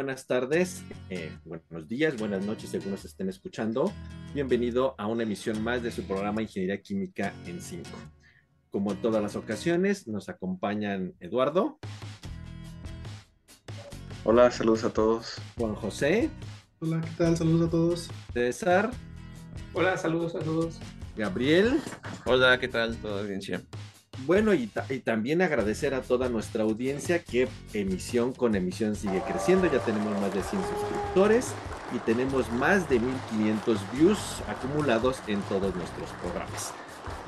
Buenas tardes, eh, buenos días, buenas noches, según nos estén escuchando. Bienvenido a una emisión más de su programa Ingeniería Química en 5. Como en todas las ocasiones, nos acompañan Eduardo. Hola, saludos a todos. Juan José. Hola, ¿qué tal? Saludos a todos. César. Hola, saludos a todos. Gabriel. Hola, ¿qué tal? ¿Todo bien? Bueno, y, también agradecer a toda nuestra audiencia que emisión con emisión sigue creciendo. Ya tenemos más de 100 suscriptores y tenemos más de 1500 views acumulados en todos nuestros programas.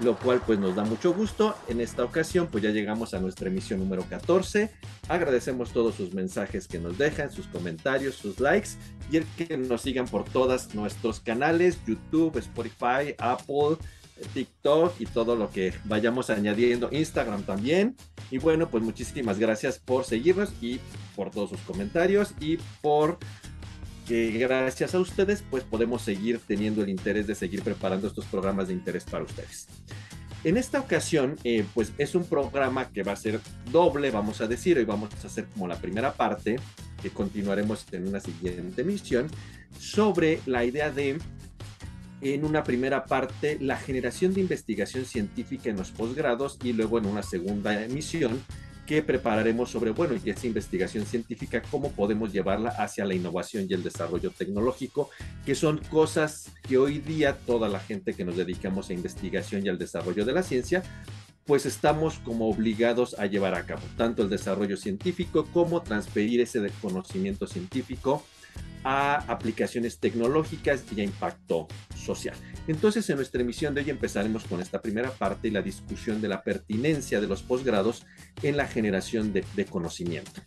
Lo cual pues nos da mucho gusto. En esta ocasión pues ya llegamos a nuestra emisión número 14. Agradecemos todos sus mensajes que nos dejan, sus comentarios, sus likes y el que nos sigan por todos nuestros canales, YouTube, Spotify, Apple, TikTok y todo lo que vayamos añadiendo, Instagram también. Y bueno, pues muchísimas gracias por seguirnos y por todos sus comentarios y por que gracias a ustedes pues podemos seguir teniendo el interés de seguir preparando estos programas de interés para ustedes. En esta ocasión, eh, pues es un programa que va a ser doble, vamos a decir, y vamos a hacer como la primera parte, que continuaremos en una siguiente emisión, sobre la idea de en una primera parte la generación de investigación científica en los posgrados y luego en una segunda emisión que prepararemos sobre, bueno, y esa investigación científica, cómo podemos llevarla hacia la innovación y el desarrollo tecnológico, que son cosas que hoy día toda la gente que nos dedicamos a investigación y al desarrollo de la ciencia, pues estamos como obligados a llevar a cabo, tanto el desarrollo científico como transferir ese conocimiento científico a aplicaciones tecnológicas y a impacto social. Entonces, en nuestra emisión de hoy empezaremos con esta primera parte y la discusión de la pertinencia de los posgrados en la generación de, conocimiento.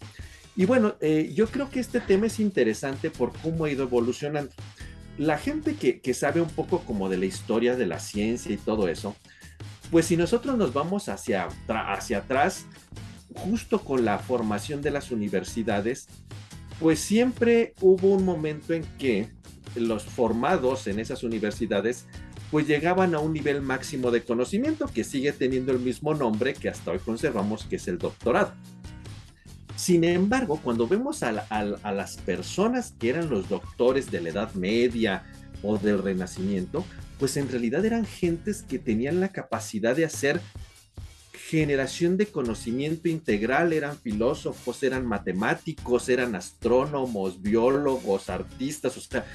Y bueno, eh, yo creo que este tema es interesante por cómo ha ido evolucionando. La gente que, que sabe un poco como de la historia de la ciencia y todo eso, pues si nosotros nos vamos hacia, hacia atrás, justo con la formación de las universidades, pues siempre hubo un momento en que los formados en esas universidades pues llegaban a un nivel máximo de conocimiento que sigue teniendo el mismo nombre que hasta hoy conservamos, que es el doctorado. Sin embargo, cuando vemos a, a, las personas que eran los doctores de la Edad Media o del Renacimiento, pues en realidad eran gentes que tenían la capacidad de hacer generación de conocimiento integral, eran filósofos, eran matemáticos, eran astrónomos, biólogos, artistas, o sea,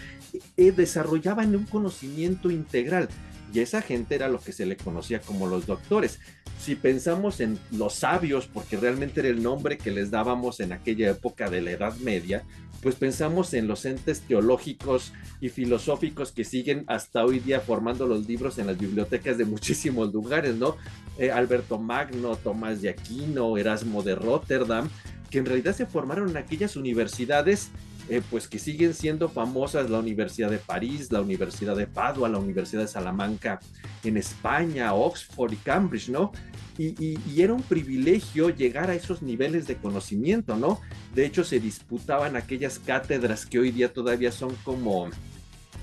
eh, desarrollaban un conocimiento integral. Y esa gente era lo que se le conocía como los doctores. Si pensamos en los sabios, porque realmente era el nombre que les dábamos en aquella época de la Edad Media, pues pensamos en los entes teológicos y filosóficos que siguen hasta hoy día formando los libros en las bibliotecas de muchísimos lugares, ¿no? Eh, Alberto Magno, Tomás de Aquino, Erasmo de Rotterdam, que en realidad se formaron en aquellas universidades eh, pues que siguen siendo famosas la Universidad de París, la Universidad de Padua, la Universidad de Salamanca en España, Oxford y Cambridge, ¿no? Y, era un privilegio llegar a esos niveles de conocimiento, ¿no? De hecho, se disputaban aquellas cátedras que hoy día todavía son como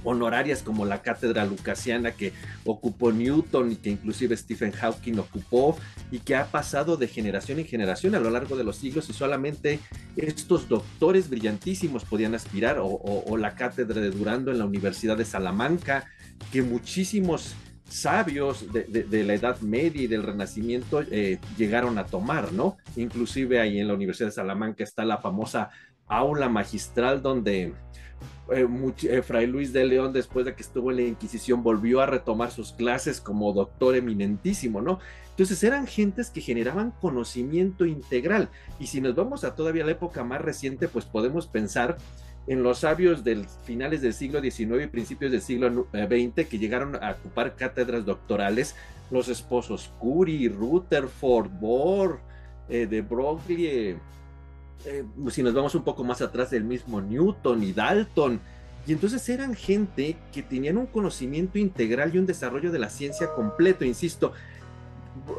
honorarias como la cátedra lucasiana que ocupó Newton y que inclusive Stephen Hawking ocupó y que ha pasado de generación en generación a lo largo de los siglos y solamente estos doctores brillantísimos podían aspirar o, la cátedra de Durando en la Universidad de Salamanca que muchísimos sabios de, la Edad Media y del Renacimiento eh, llegaron a tomar, ¿no? Inclusive ahí en la Universidad de Salamanca está la famosa aula magistral donde eh, eh, Fray Luis de León, después de que estuvo en la Inquisición, volvió a retomar sus clases como doctor eminentísimo, ¿no? Entonces eran gentes que generaban conocimiento integral. Y si nos vamos a todavía la época más reciente, pues podemos pensar en los sabios del finales del siglo XIX y principios del siglo XX eh, que llegaron a ocupar cátedras doctorales, los esposos Curie, Rutherford, Bohr, de Broglie, eh, si nos vamos un poco más atrás del mismo Newton y Dalton, y entonces eran gente que tenían un conocimiento integral y un desarrollo de la ciencia completo, insisto,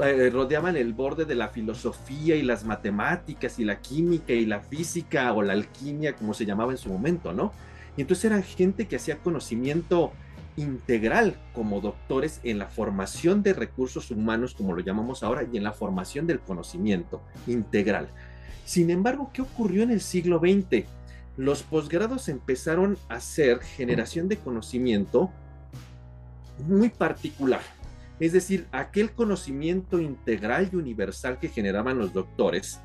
eh, rodeaban el borde de la filosofía y las matemáticas y la química y la física o la alquimia, como se llamaba en su momento, ¿no? Y entonces eran gente que hacía conocimiento integral como doctores en la formación de recursos humanos, como lo llamamos ahora, y en la formación del conocimiento integral. Sin embargo, ¿qué ocurrió en el siglo XX? los posgrados empezaron a ser generación de conocimiento muy particular. Es decir, aquel conocimiento integral y universal que generaban los doctores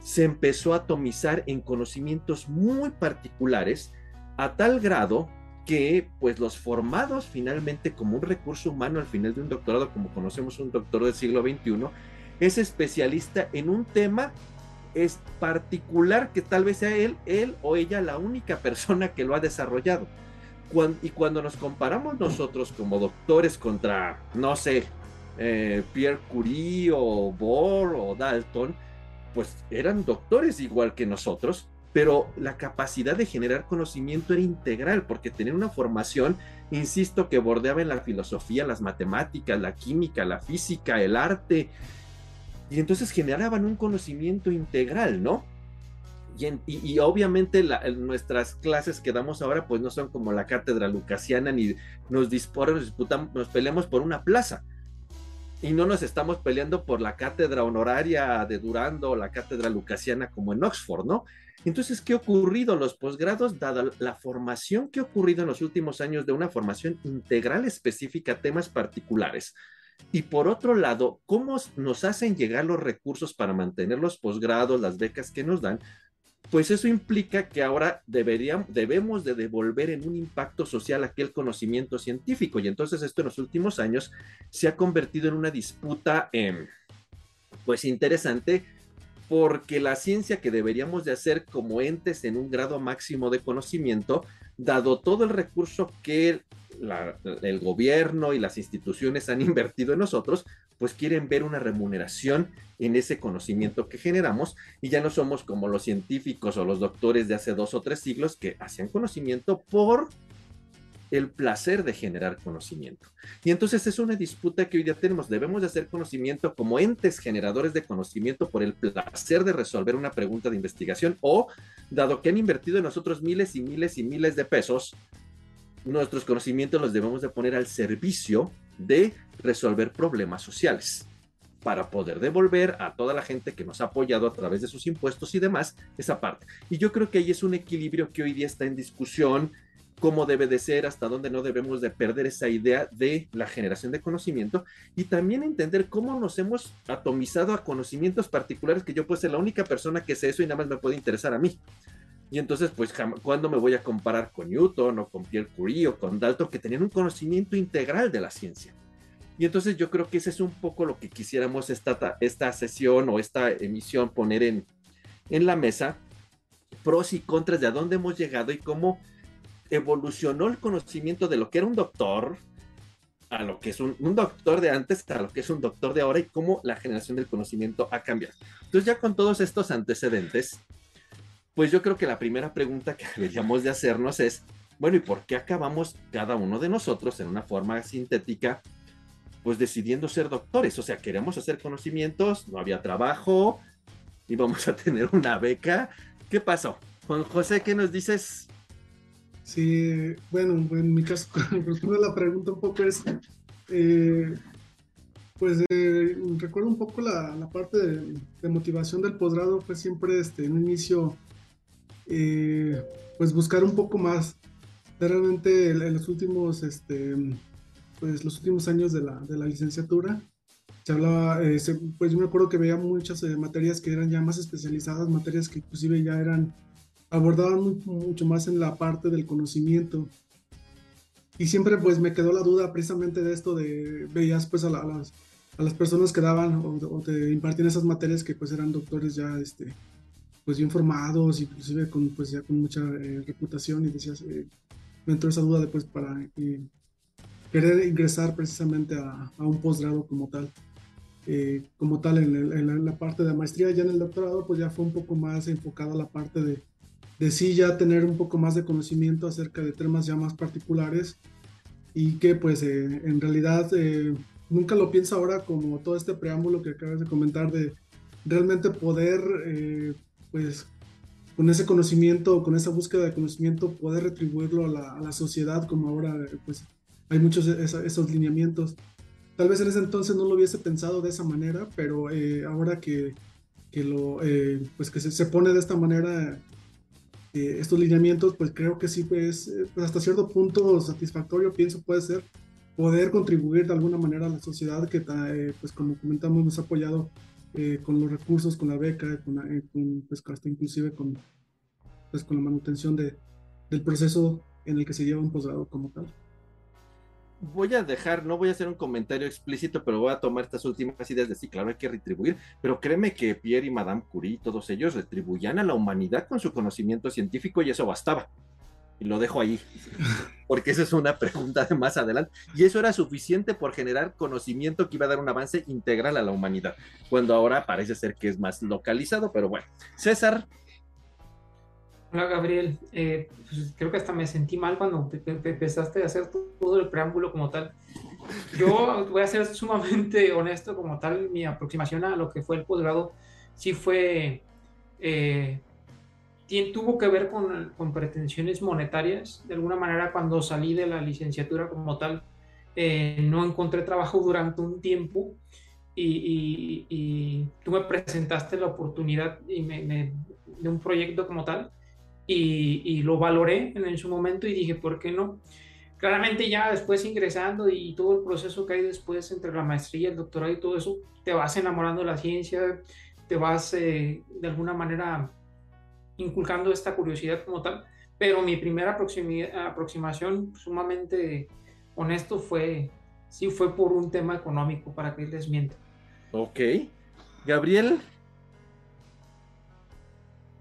se empezó a atomizar en conocimientos muy particulares a tal grado que pues los formados finalmente como un recurso humano al final de un doctorado, como conocemos un doctor del siglo XXI, es especialista en un tema es particular que tal vez sea él, él o ella la única persona que lo ha desarrollado. y cuando nos comparamos nosotros como doctores contra, no sé, eh, Pierre Curie o Bohr o Dalton, pues eran doctores igual que nosotros, pero la capacidad de generar conocimiento era integral, porque tener una formación, insisto, que bordeaba en la filosofía, las matemáticas, la química, la física, el arte, y entonces generaban un conocimiento integral, ¿no? Y, obviamente nuestras clases que damos ahora pues no son como la cátedra lucasiana ni nos, disputamos, nos peleamos por una plaza. Y no nos estamos peleando por la cátedra honoraria de Durando o la cátedra lucasiana como en Oxford, ¿no? Entonces, ¿qué ha ocurrido en los posgrados, dada la formación que ha ocurrido en los últimos años de una formación integral específica a temas particulares? Y por otro lado, ¿cómo nos hacen llegar los recursos para mantener los posgrados, las becas que nos dan? Pues eso implica que ahora deberíamos, debemos de devolver en un impacto social aquel conocimiento científico. Y entonces esto en los últimos años se ha convertido en una disputa, pues interesante, porque la ciencia que deberíamos de hacer como entes en un grado máximo de conocimiento, dado todo el recurso que el gobierno y las instituciones han invertido en nosotros, pues quieren ver una remuneración en ese conocimiento que generamos y ya no somos como los científicos o los doctores de hace dos o tres siglos que hacían conocimiento por el placer de generar conocimiento. Y entonces es una disputa que hoy día tenemos. Debemos de hacer conocimiento como entes generadores de conocimiento por el placer de resolver una pregunta de investigación o, dado que han invertido en nosotros miles y miles y miles de pesos, nuestros conocimientos los debemos de poner al servicio de resolver problemas sociales para poder devolver a toda la gente que nos ha apoyado a través de sus impuestos y demás esa parte. Y yo creo que ahí es un equilibrio que hoy día está en discusión, cómo debe de ser, hasta dónde no debemos de perder esa idea de la generación de conocimiento y también entender cómo nos hemos atomizado a conocimientos particulares que yo puedo ser la única persona que sé eso y nada más me puede interesar a mí. Y entonces, pues, ¿cuándo me voy a comparar con Newton o con Pierre Curie o con Dalton, que tenían un conocimiento integral de la ciencia? Y entonces yo creo que ese es un poco lo que quisiéramos esta, esta sesión o esta emisión poner en, en la mesa, pros y contras de a dónde hemos llegado y cómo evolucionó el conocimiento de lo que era un doctor a lo que es un, un, doctor de antes a lo que es un doctor de ahora y cómo la generación del conocimiento ha cambiado. Entonces ya con todos estos antecedentes, pues yo creo que la primera pregunta que deberíamos de hacernos es, bueno, ¿y por qué acabamos cada uno de nosotros en una forma sintética, pues decidiendo ser doctores? O sea, queremos hacer conocimientos, no había trabajo, íbamos a tener una beca. ¿Qué pasó? Juan José, ¿qué nos dices? Sí, bueno, en mi caso, la pregunta un poco es, eh, pues eh, recuerdo un poco la, parte de, de, motivación del posgrado, fue siempre este, en un inicio eh, pues buscar un poco más. Realmente en los últimos, este, pues los últimos años de la, de la licenciatura, se hablaba, eh, pues yo me acuerdo que veía muchas eh, materias que eran ya más especializadas, materias que inclusive ya eran, abordaban mucho más en la parte del conocimiento. Y siempre pues me quedó la duda precisamente de esto de, veías pues a, las, a las personas que daban o, o, te impartían esas materias que pues eran doctores ya este, pues bien formados, inclusive con, pues ya con mucha eh, reputación y decías, eh, me entró esa duda después para eh, querer ingresar precisamente a, a un posgrado como tal. como tal en, la, parte de la maestría, ya en el doctorado pues ya fue un poco más enfocada la parte de, de sí ya tener un poco más de conocimiento acerca de temas ya más particulares y que pues en realidad nunca lo pienso ahora como todo este preámbulo que acabas de comentar de realmente poder pues con ese conocimiento, con esa búsqueda de conocimiento, poder retribuirlo a la, sociedad, como ahora pues hay muchos esos, lineamientos. Tal vez en ese entonces no lo hubiese pensado de esa manera, pero eh, ahora que, que, lo, eh, pues que se, se, pone de esta manera, eh, estos lineamientos, pues creo que sí, pues, pues, hasta cierto punto satisfactorio, pienso puede ser poder contribuir de alguna manera a la sociedad que, pues como comentamos, nos ha apoyado con los recursos, con la beca, con, pues hasta inclusive con, pues, con la manutención de, del proceso en el que se lleva un posgrado como tal voy a dejar, no voy a hacer un comentario explícito, pero voy a tomar estas últimas ideas de sí, claro, hay que retribuir, pero créeme que Pierre y Madame Curie, todos ellos retribuían a la humanidad con su conocimiento científico y eso bastaba. Y lo dejo ahí, porque esa es una pregunta de más adelante. Y eso era suficiente por generar conocimiento que iba a dar un avance integral a la humanidad, cuando ahora parece ser que es más localizado, pero bueno. César, Hola Gabriel, eh, pues creo que hasta me sentí mal cuando empezaste a hacer todo el preámbulo como tal. Yo voy a ser sumamente honesto como tal, mi aproximación a lo que fue el posgrado sí fue, eh, tuvo que ver con, con, pretensiones monetarias. De alguna manera cuando salí de la licenciatura como tal, eh, no encontré trabajo durante un tiempo y, y, tú me presentaste la oportunidad y me, de un proyecto como tal y, lo valoré en, su momento y dije, ¿por qué no? Claramente ya después ingresando y todo el proceso que hay después entre la maestría, el doctorado y todo eso, te vas enamorando de la ciencia, te vas eh, de alguna manera inculcando esta curiosidad como tal, pero mi primera aproximación sumamente honesto fue, sí fue por un tema económico, para que les mienta. Ok. Gabriel,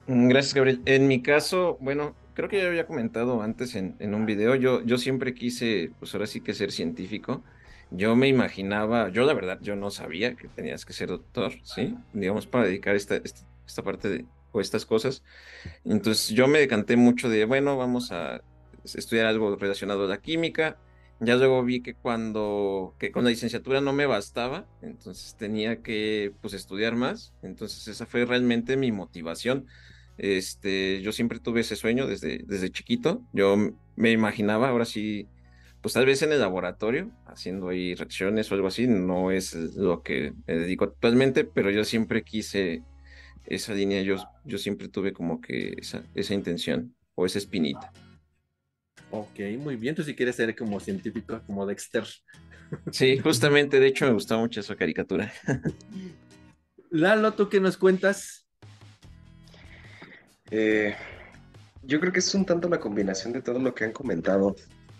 Mm, gracias, Gabriel. En mi caso, bueno, creo que ya había comentado antes en, un video, yo, yo siempre quise, pues ahora sí que ser científico. Yo me imaginaba, yo la verdad, yo no sabía que tenías que ser doctor, ¿sí? Digamos, para dedicar esta, esta, parte de, o estas cosas. Entonces yo me decanté mucho de, bueno, vamos a estudiar algo relacionado a la química. Ya luego vi que cuando, que con la licenciatura no me bastaba, entonces tenía que, pues, estudiar más. Entonces esa fue realmente mi motivación este, yo siempre tuve ese sueño desde, desde chiquito. Yo me imaginaba, ahora sí, pues tal vez en el laboratorio, haciendo ahí reacciones o algo así, no es lo que me dedico actualmente, pero yo siempre quise esa línea, yo, yo siempre tuve como que esa, esa intención o esa espinita. Ok, muy bien. Tú si quieres ser como científico, como Dexter. Sí, justamente, de hecho me gustó mucho esa caricatura. Lalo, ¿tú qué nos cuentas? Eh, yo creo que es un tanto la combinación de todo lo que han comentado.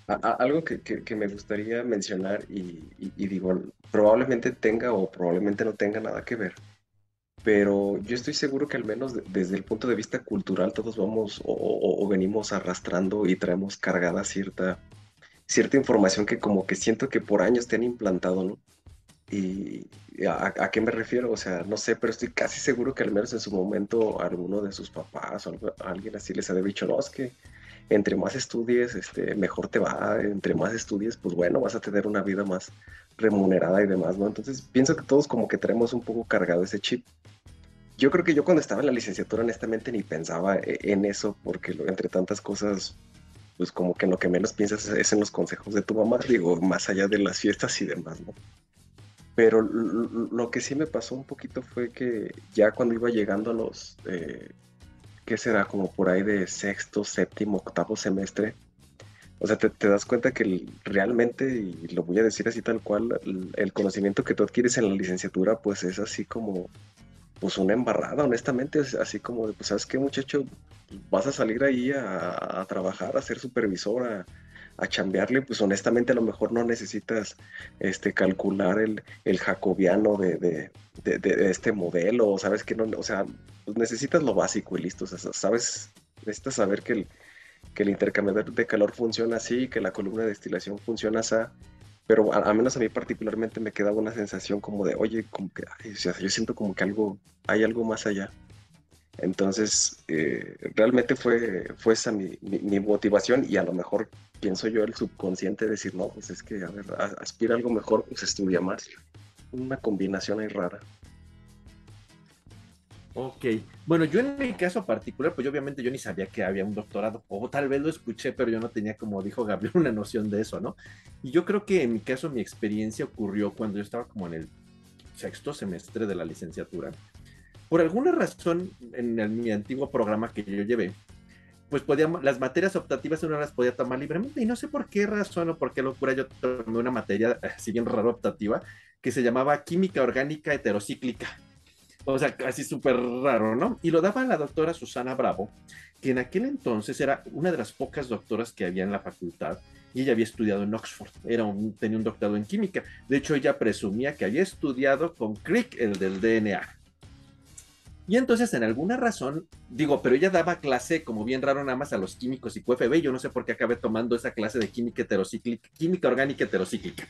algo que, me gustaría mencionar y, digo, probablemente tenga o probablemente no tenga nada que ver, pero yo estoy seguro que al menos desde el punto de vista cultural todos vamos o, venimos arrastrando y traemos cargada cierta, cierta información que como que siento que por años te han implantado, ¿no? Y ¿a, qué me refiero? O sea, no sé, pero estoy casi seguro que al menos en su momento alguno de sus papás o alguien así les ha dicho, no, es que entre más estudies, este, mejor te va, entre más estudies, pues bueno, vas a tener una vida más remunerada y demás, ¿no? Entonces pienso que todos como que tenemos un poco cargado ese chip. Yo creo que yo cuando estaba en la licenciatura honestamente ni pensaba e, en eso, porque entre tantas cosas, pues como que lo que menos piensas es en los consejos de tu mamá, digo, más allá de las fiestas y demás, ¿no? Pero lo que sí me pasó un poquito fue que ya cuando iba llegando a los, eh, ¿qué será? Como por ahí de sexto, séptimo, octavo semestre, o sea, te, das cuenta que realmente, y lo voy a decir así tal cual, el, conocimiento que tú adquieres en la licenciatura, pues es así como, pues una embarrada, honestamente, así como, pues, ¿sabes qué, muchacho? Vas a salir ahí a, trabajar, a ser supervisora, a chambearle, pues honestamente a lo mejor no necesitas este, calcular el, el jacobiano de, de, de, este modelo, sabes que no, o sea, pues necesitas lo básico y listo, o sea, sabes, necesitas saber que el, que el intercambiador de calor funciona así, que la columna de destilación funciona así, pero a, menos a mí particularmente me quedaba una sensación como de, oye, como yo siento como que algo, hay algo más allá. Entonces, eh, realmente fue, fue esa mi, motivación y a lo mejor pienso yo el subconsciente decir, no, pues es que, a ver, aspira algo mejor, pues estudia más. Una combinación ahí rara. Ok, bueno, yo en mi caso particular, pues obviamente yo ni sabía que había un doctorado, o tal vez lo escuché, pero yo no tenía, como dijo Gabriel, una noción de eso, ¿no? Y yo creo que en mi caso mi experiencia ocurrió cuando yo estaba como en el sexto semestre de la licenciatura por alguna razón, en mi antiguo programa que yo llevé, pues podíamos, las materias optativas uno las podía tomar libremente y no sé por qué razón o por qué locura yo tomé una materia, si bien raro optativa, que se llamaba química orgánica heterocíclica. O sea, casi súper raro, ¿no? Y lo daba la doctora Susana Bravo, que en aquel entonces era una de las pocas doctoras que había en la facultad y ella había estudiado en Oxford, era un, tenía un doctorado en química. De hecho, ella presumía que había estudiado con Crick, el del DNA. Y entonces, en alguna razón, digo, pero ella daba clase como bien raro nada más a los químicos y QFB. Yo no sé por qué acabé tomando esa clase de química heterocíclica, química orgánica heterocíclica.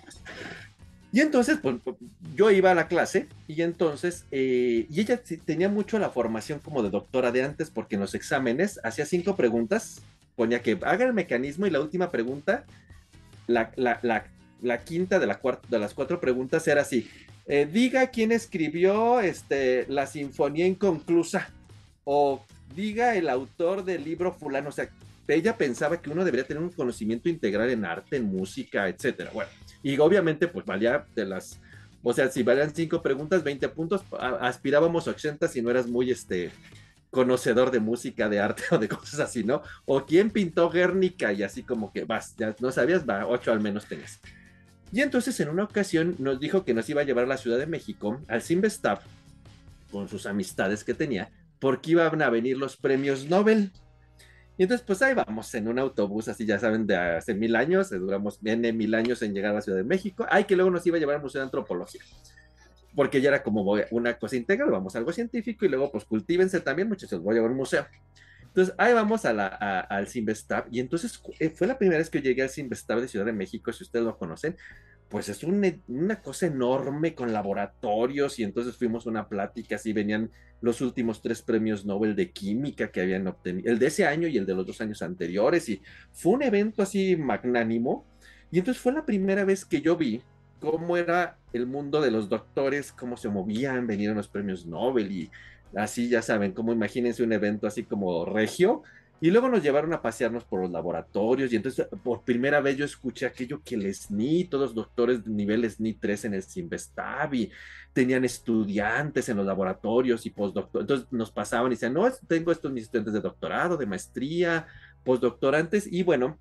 Y entonces, pues, pues, yo iba a la clase y entonces, eh, y ella tenía mucho la formación como de doctora de antes, porque en los exámenes hacía cinco preguntas, ponía que haga el mecanismo y la última pregunta, la, la, quinta de, la de las cuatro preguntas era así, eh, diga quién escribió este, la Sinfonía Inconclusa o diga el autor del libro fulano, o sea, ella pensaba que uno debería tener un conocimiento integral en arte, en música, etcétera. Bueno, y obviamente, pues valía de las, o sea, si valían cinco preguntas, 20 puntos, aspirábamos 80 si no eras muy este conocedor de música, de arte o de cosas así, ¿no? O quién pintó Guernica y así como que vas, ya no sabías, va, ocho al menos tenés. Y entonces en una ocasión nos dijo que nos iba a llevar a la Ciudad de México al Simvestab con sus amistades que tenía, porque iban a venir los premios Nobel. Y entonces, pues ahí vamos, en un autobús, así ya saben, de hace mil años, eh, duramos viene mil años en llegar a la Ciudad de México. Ay, que luego nos iba a llevar al Museo de Antropología, porque ya era como una cosa integral, vamos a algo científico y luego, pues cultívense también, muchachos, voy a llevar a un museo. Entonces, ahí vamos a la, al Simvestab, y entonces eh, fue la primera vez que llegué al Simvestab de Ciudad de México, si ustedes lo conocen, pues es una cosa enorme con laboratorios y entonces fuimos a una plática, así venían los últimos tres premios Nobel de química que habían obtenido, el de ese año y el de los dos años anteriores y fue un evento así magnánimo y entonces fue la primera vez que yo vi cómo era el mundo de los doctores, cómo se movían, venían los premios Nobel y así ya saben, como imagínense un evento así como regio y luego nos llevaron a pasearnos por los laboratorios y entonces por primera vez yo escuché aquello que el SNI, todos los doctores de nivel SNI 3 en el Simvestab y tenían estudiantes en los laboratorios y postdoctor. Entonces nos pasaban y decían, no, tengo estos mis estudiantes de doctorado, de maestría, postdoctorantes y bueno,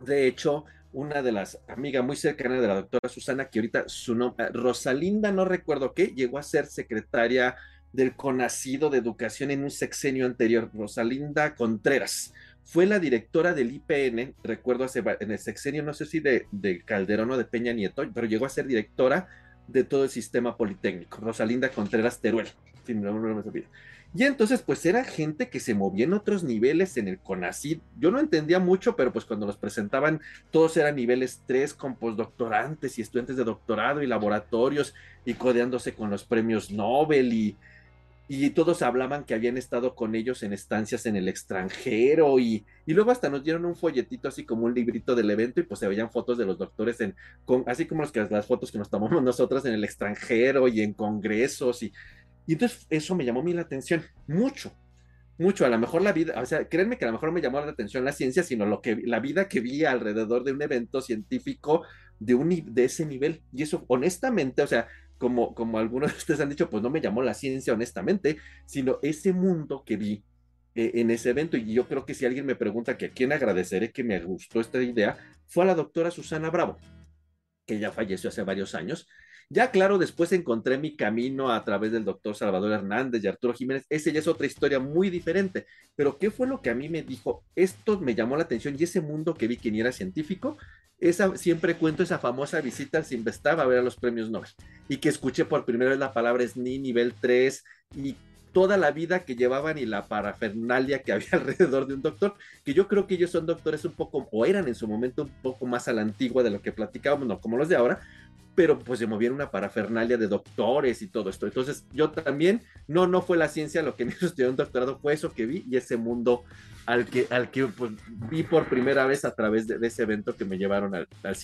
de hecho, una de las amigas muy cercanas de la doctora Susana, que ahorita su nombre, Rosalinda, no recuerdo qué, llegó a ser secretaria del Conacido de Educación en un sexenio anterior, Rosalinda Contreras. Fue la directora del IPN, recuerdo en el sexenio, no sé si de, Calderón o de Peña Nieto, pero llegó a ser directora de todo el sistema politécnico, Rosalinda Contreras Teruel. y entonces, pues era gente que se movía en otros niveles en el CONACID. Yo no entendía mucho, pero pues cuando los presentaban, todos eran niveles 3 con postdoctorantes y estudiantes de doctorado y laboratorios y codeándose con los premios Nobel y, y todos hablaban que habían estado con ellos en estancias en el extranjero y, y, luego hasta nos dieron un folletito así como un librito del evento y pues se veían fotos de los doctores en con, así como que, las fotos que nos tomamos nosotras en el extranjero y en congresos y, y entonces eso me llamó a mí la atención mucho mucho. A lo mejor la vida o sea créanme que a lo mejor me llamó la atención la ciencia sino lo que la vida que vi alrededor de un evento científico de un de ese nivel. Y eso honestamente o sea como, como algunos de ustedes han dicho, pues no me llamó la ciencia honestamente, sino ese mundo que vi eh, en ese evento. Y yo creo que si alguien me pregunta que a quién agradeceré que me gustó esta idea, fue a la doctora Susana Bravo, que ya falleció hace varios años. Ya claro, después encontré mi camino a través del doctor Salvador Hernández y Arturo Jiménez. Esa ya es otra historia muy diferente. Pero ¿qué fue lo que a mí me dijo? Esto me llamó la atención y ese mundo que vi que ni era científico, esa, siempre cuento esa famosa visita al Simvestab a ver a los premios Nobel y que escuché por primera vez la palabra SNI nivel 3 y toda la vida que llevaban y la parafernalia que había alrededor de un doctor, que yo creo que ellos son doctores un poco, o eran en su momento un poco más a la antigua de lo que platicábamos, no como los de ahora, pero pues se movían una parafernalia de doctores y todo esto. Entonces yo también, no, no fue la ciencia lo que me estudió un doctorado, fue eso que vi y ese mundo al que, al que pues, vi por primera vez a través de, ese evento que me llevaron al, al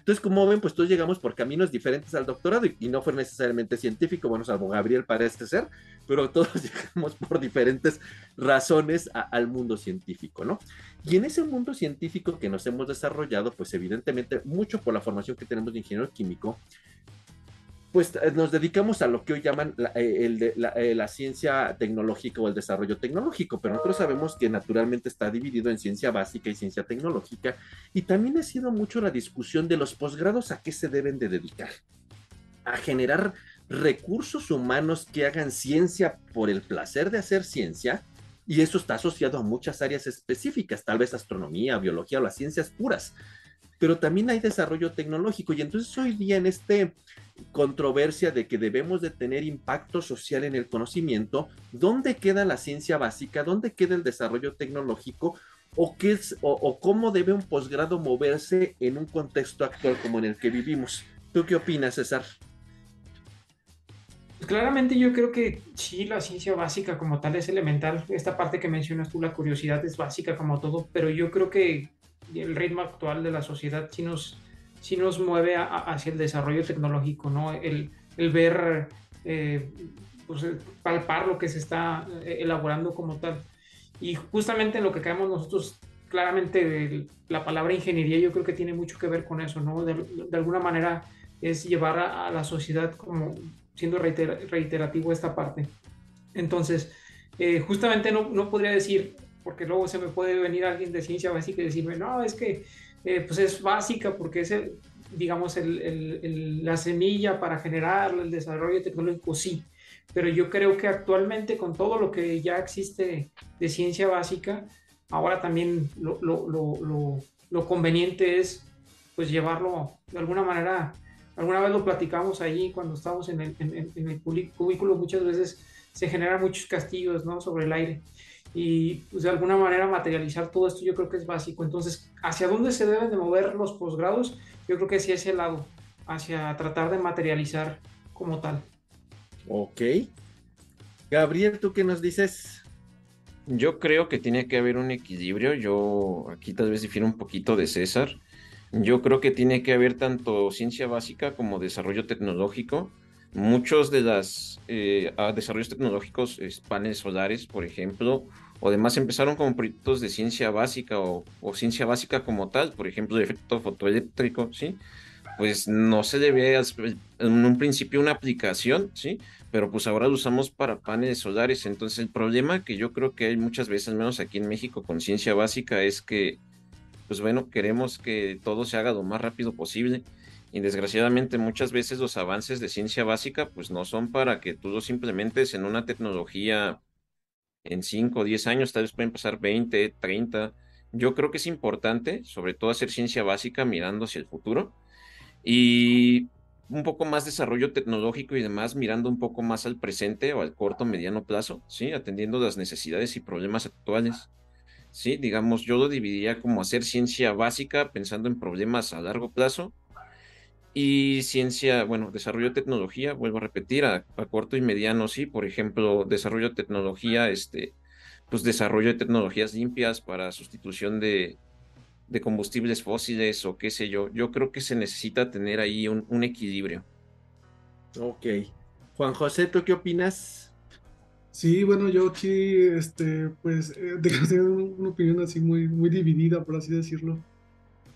entonces, como ven, pues todos llegamos por caminos diferentes al doctorado y, no fue necesariamente científico, bueno, salvo Gabriel parece ser, pero todos llegamos por diferentes razones al mundo científico, ¿no? Y en ese mundo científico que nos hemos desarrollado, pues evidentemente mucho por la formación que tenemos de ingeniero químico, pues eh, nos dedicamos a lo que hoy llaman la, eh, el la, eh, la, ciencia tecnológica o el desarrollo tecnológico, pero nosotros sabemos que naturalmente está dividido en ciencia básica y ciencia tecnológica, y también ha sido mucho la discusión de los posgrados a qué se deben de dedicar, a generar recursos humanos que hagan ciencia por el placer de hacer ciencia, y eso está asociado a muchas áreas específicas, tal vez astronomía, biología o las ciencias puras, pero también hay desarrollo tecnológico, y entonces hoy día en este controversia de que debemos de tener impacto social en el conocimiento, ¿dónde queda la ciencia básica? ¿Dónde queda el desarrollo tecnológico? ¿O, qué es, o cómo debe un posgrado moverse en un contexto actual como en el que vivimos? ¿Tú qué opinas, César? Pues claramente yo creo que sí, la ciencia básica como tal es elemental. Esta parte que mencionas tú, la curiosidad es básica como todo, pero yo creo que el ritmo actual de la sociedad sí nos, sí nos mueve hacia el desarrollo tecnológico, ¿no? El, el ver, eh, pues, palpar lo que se está eh, elaborando como tal. Y justamente en lo que caemos nosotros, claramente la palabra ingeniería yo creo que tiene mucho que ver con eso, ¿no? De, alguna manera es llevar a, a, la sociedad como siendo reiter, reiterativo esta parte. Entonces, eh, justamente no, no podría decir, porque luego se me puede venir alguien de ciencia básica y decirme, no, es que eh, pues es básica porque es, el, digamos, el, el, la semilla para generar el desarrollo tecnológico, sí. Pero yo creo que actualmente con todo lo que ya existe de ciencia básica, ahora también lo, lo, lo, lo conveniente es pues llevarlo de alguna manera, alguna vez lo platicamos ahí cuando estamos en el, en, en el cubículo, muchas veces se generan muchos castillos ¿no? sobre el aire y pues, de alguna manera materializar todo esto yo creo que es básico. Entonces, ¿hacia dónde se deben de mover los posgrados? Yo creo que sí ese lado, hacia tratar de materializar como tal. Ok. Gabriel, ¿tú qué nos dices? Yo creo que tiene que haber un equilibrio. Yo aquí tal vez difiero un poquito de César. Yo creo que tiene que haber tanto ciencia básica como desarrollo tecnológico. Muchos de los eh, desarrollos tecnológicos, eh, paneles solares, por ejemplo, o además empezaron como proyectos de ciencia básica o, ciencia básica como tal, por ejemplo, de efecto fotoeléctrico, ¿sí? Pues no se le ve en un principio una aplicación, ¿sí? Pero pues ahora lo usamos para paneles solares. Entonces el problema que yo creo que hay muchas veces, al menos aquí en México, con ciencia básica es que, pues bueno, queremos que todo se haga lo más rápido posible. Y desgraciadamente muchas veces los avances de ciencia básica pues no son para que tú los implementes en una tecnología en 5 o 10 años, tal vez pueden pasar 20, 30. Yo creo que es importante, sobre todo hacer ciencia básica mirando hacia el futuro y un poco más desarrollo tecnológico y demás, mirando un poco más al presente o al corto, mediano plazo, ¿sí? Atendiendo las necesidades y problemas actuales. Sí, digamos, yo lo dividiría como hacer ciencia básica pensando en problemas a largo plazo y ciencia, bueno, desarrollo de tecnología, vuelvo a repetir, a, a, corto y mediano, sí, por ejemplo, desarrollo de tecnología, este, pues desarrollo de tecnologías limpias para sustitución de, de combustibles fósiles o qué sé yo. Yo creo que se necesita tener ahí un, un equilibrio. Ok. Juan José, ¿tú qué opinas? Sí, bueno, yo aquí, este, pues, eh, tengo una opinión así muy, muy dividida, por así decirlo.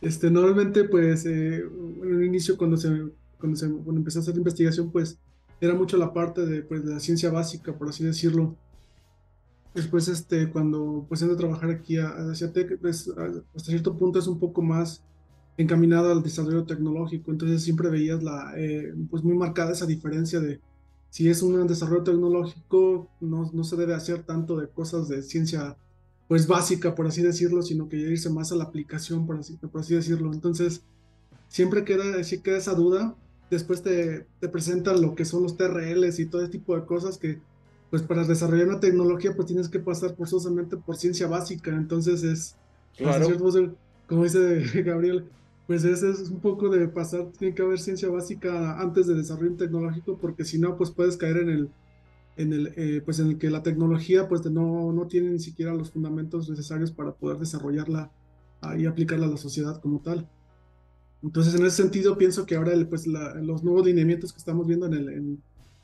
Este, normalmente, pues, eh, en un inicio cuando se, cuando se empecé a hacer investigación, pues, era mucho la parte de, pues, la ciencia básica, por así decirlo. Después, este, cuando pues a trabajar aquí a, a Ciatec, pues, hasta cierto punto es un poco más encaminado al desarrollo tecnológico, entonces siempre veías la, eh, pues muy marcada esa diferencia de si es un desarrollo tecnológico, no, no se debe hacer tanto de cosas de ciencia pues básica, por así decirlo, sino que ya irse más a la aplicación, por así, por así decirlo. Entonces, siempre queda, sí queda esa duda. Después te, te, presentan lo que son los TRLs y todo ese tipo de cosas que, pues para desarrollar una tecnología, pues tienes que pasar forzosamente por ciencia básica. Entonces es, claro. como dice Gabriel, pues ese es un poco de pasar, tiene que haber ciencia básica antes de desarrollo tecnológico, porque si no, pues puedes caer en el, en el, eh, pues en el que la tecnología pues no, no tiene ni siquiera los fundamentos necesarios para poder desarrollarla uh, y aplicarla a la sociedad como tal. Entonces, en ese sentido, pienso que ahora pues, los nuevos lineamientos que estamos viendo en el,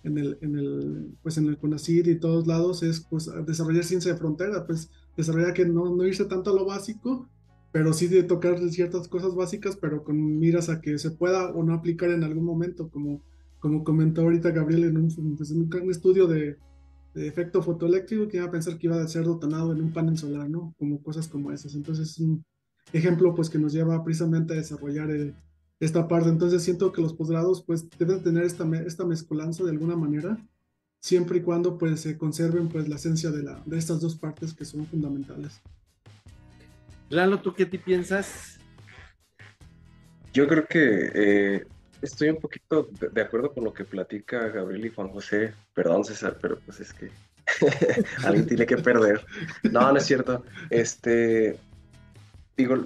en, el, en el, pues, en el CONACYT y todos lados es pues, desarrollar ciencia de frontera, pues desarrollar que no, no irse tanto a lo básico, pero sí de tocar ciertas cosas básicas, pero con miras a que se pueda o no aplicar en algún momento, como como comentó ahorita Gabriel en un, pues, en un estudio de, de, efecto fotoeléctrico, que iba a pensar que iba a ser detonado en un panel solar, ¿no? Como cosas como esas. Entonces es un ejemplo pues que nos lleva precisamente a desarrollar eh, esta parte. Entonces siento que los posgrados pues deben tener esta, esta mezcolanza de alguna manera, siempre y cuando pues se conserven pues la esencia de, la, de estas dos partes que son fundamentales. Lalo, ¿tú qué te piensas? Yo creo que eh, estoy un poquito de, acuerdo con lo que platica Gabriel y Juan José. Perdón, César, pero pues es que alguien tiene que perder. No, no es cierto. Este, digo,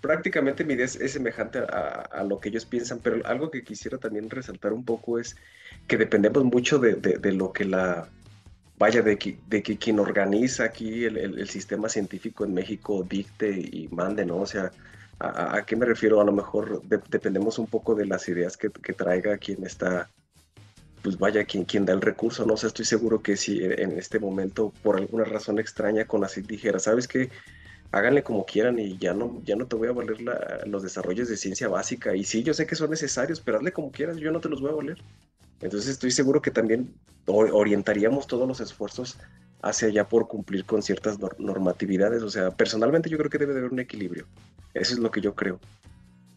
prácticamente mi idea es, semejante a, lo que ellos piensan, pero algo que quisiera también resaltar un poco es que dependemos mucho de, lo que la vaya, de que, de que quien organiza aquí el, el, sistema científico en México dicte y mande, ¿no? O sea, ¿a, a qué me refiero? A lo mejor dependemos un poco de las ideas que, que, traiga quien está, pues vaya, quien, quien da el recurso, ¿no? O sea, estoy seguro que si en este momento, por alguna razón extraña, con así dijera, ¿sabes qué? háganle como quieran y ya no, ya no te voy a valer los desarrollos de ciencia básica. Y sí, yo sé que son necesarios, pero hazle como quieras, yo no te los voy a valer. Entonces estoy seguro que también orientaríamos todos los esfuerzos hacia allá por cumplir con ciertas normatividades. O sea, personalmente yo creo que debe de haber un equilibrio. Eso es lo que yo creo.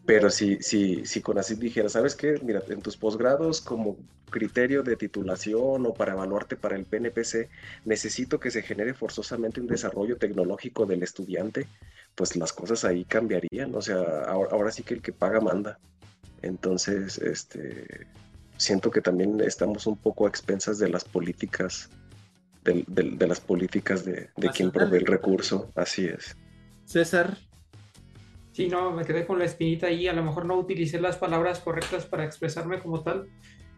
Pero si, si, si así dijera, ¿sabes qué? Mira, en tus posgrados como criterio de titulación o para evaluarte para el PNPC, necesito que se genere forzosamente un desarrollo tecnológico del estudiante, pues las cosas ahí cambiarían. O sea, ahora, ahora sí que el que paga manda. Entonces, este, siento que también estamos un poco a expensas de las políticas, de, las políticas de, quien provee el recurso. Así es. César. Sí, no, me quedé con la espinita ahí. A lo mejor no utilicé las palabras correctas para expresarme como tal.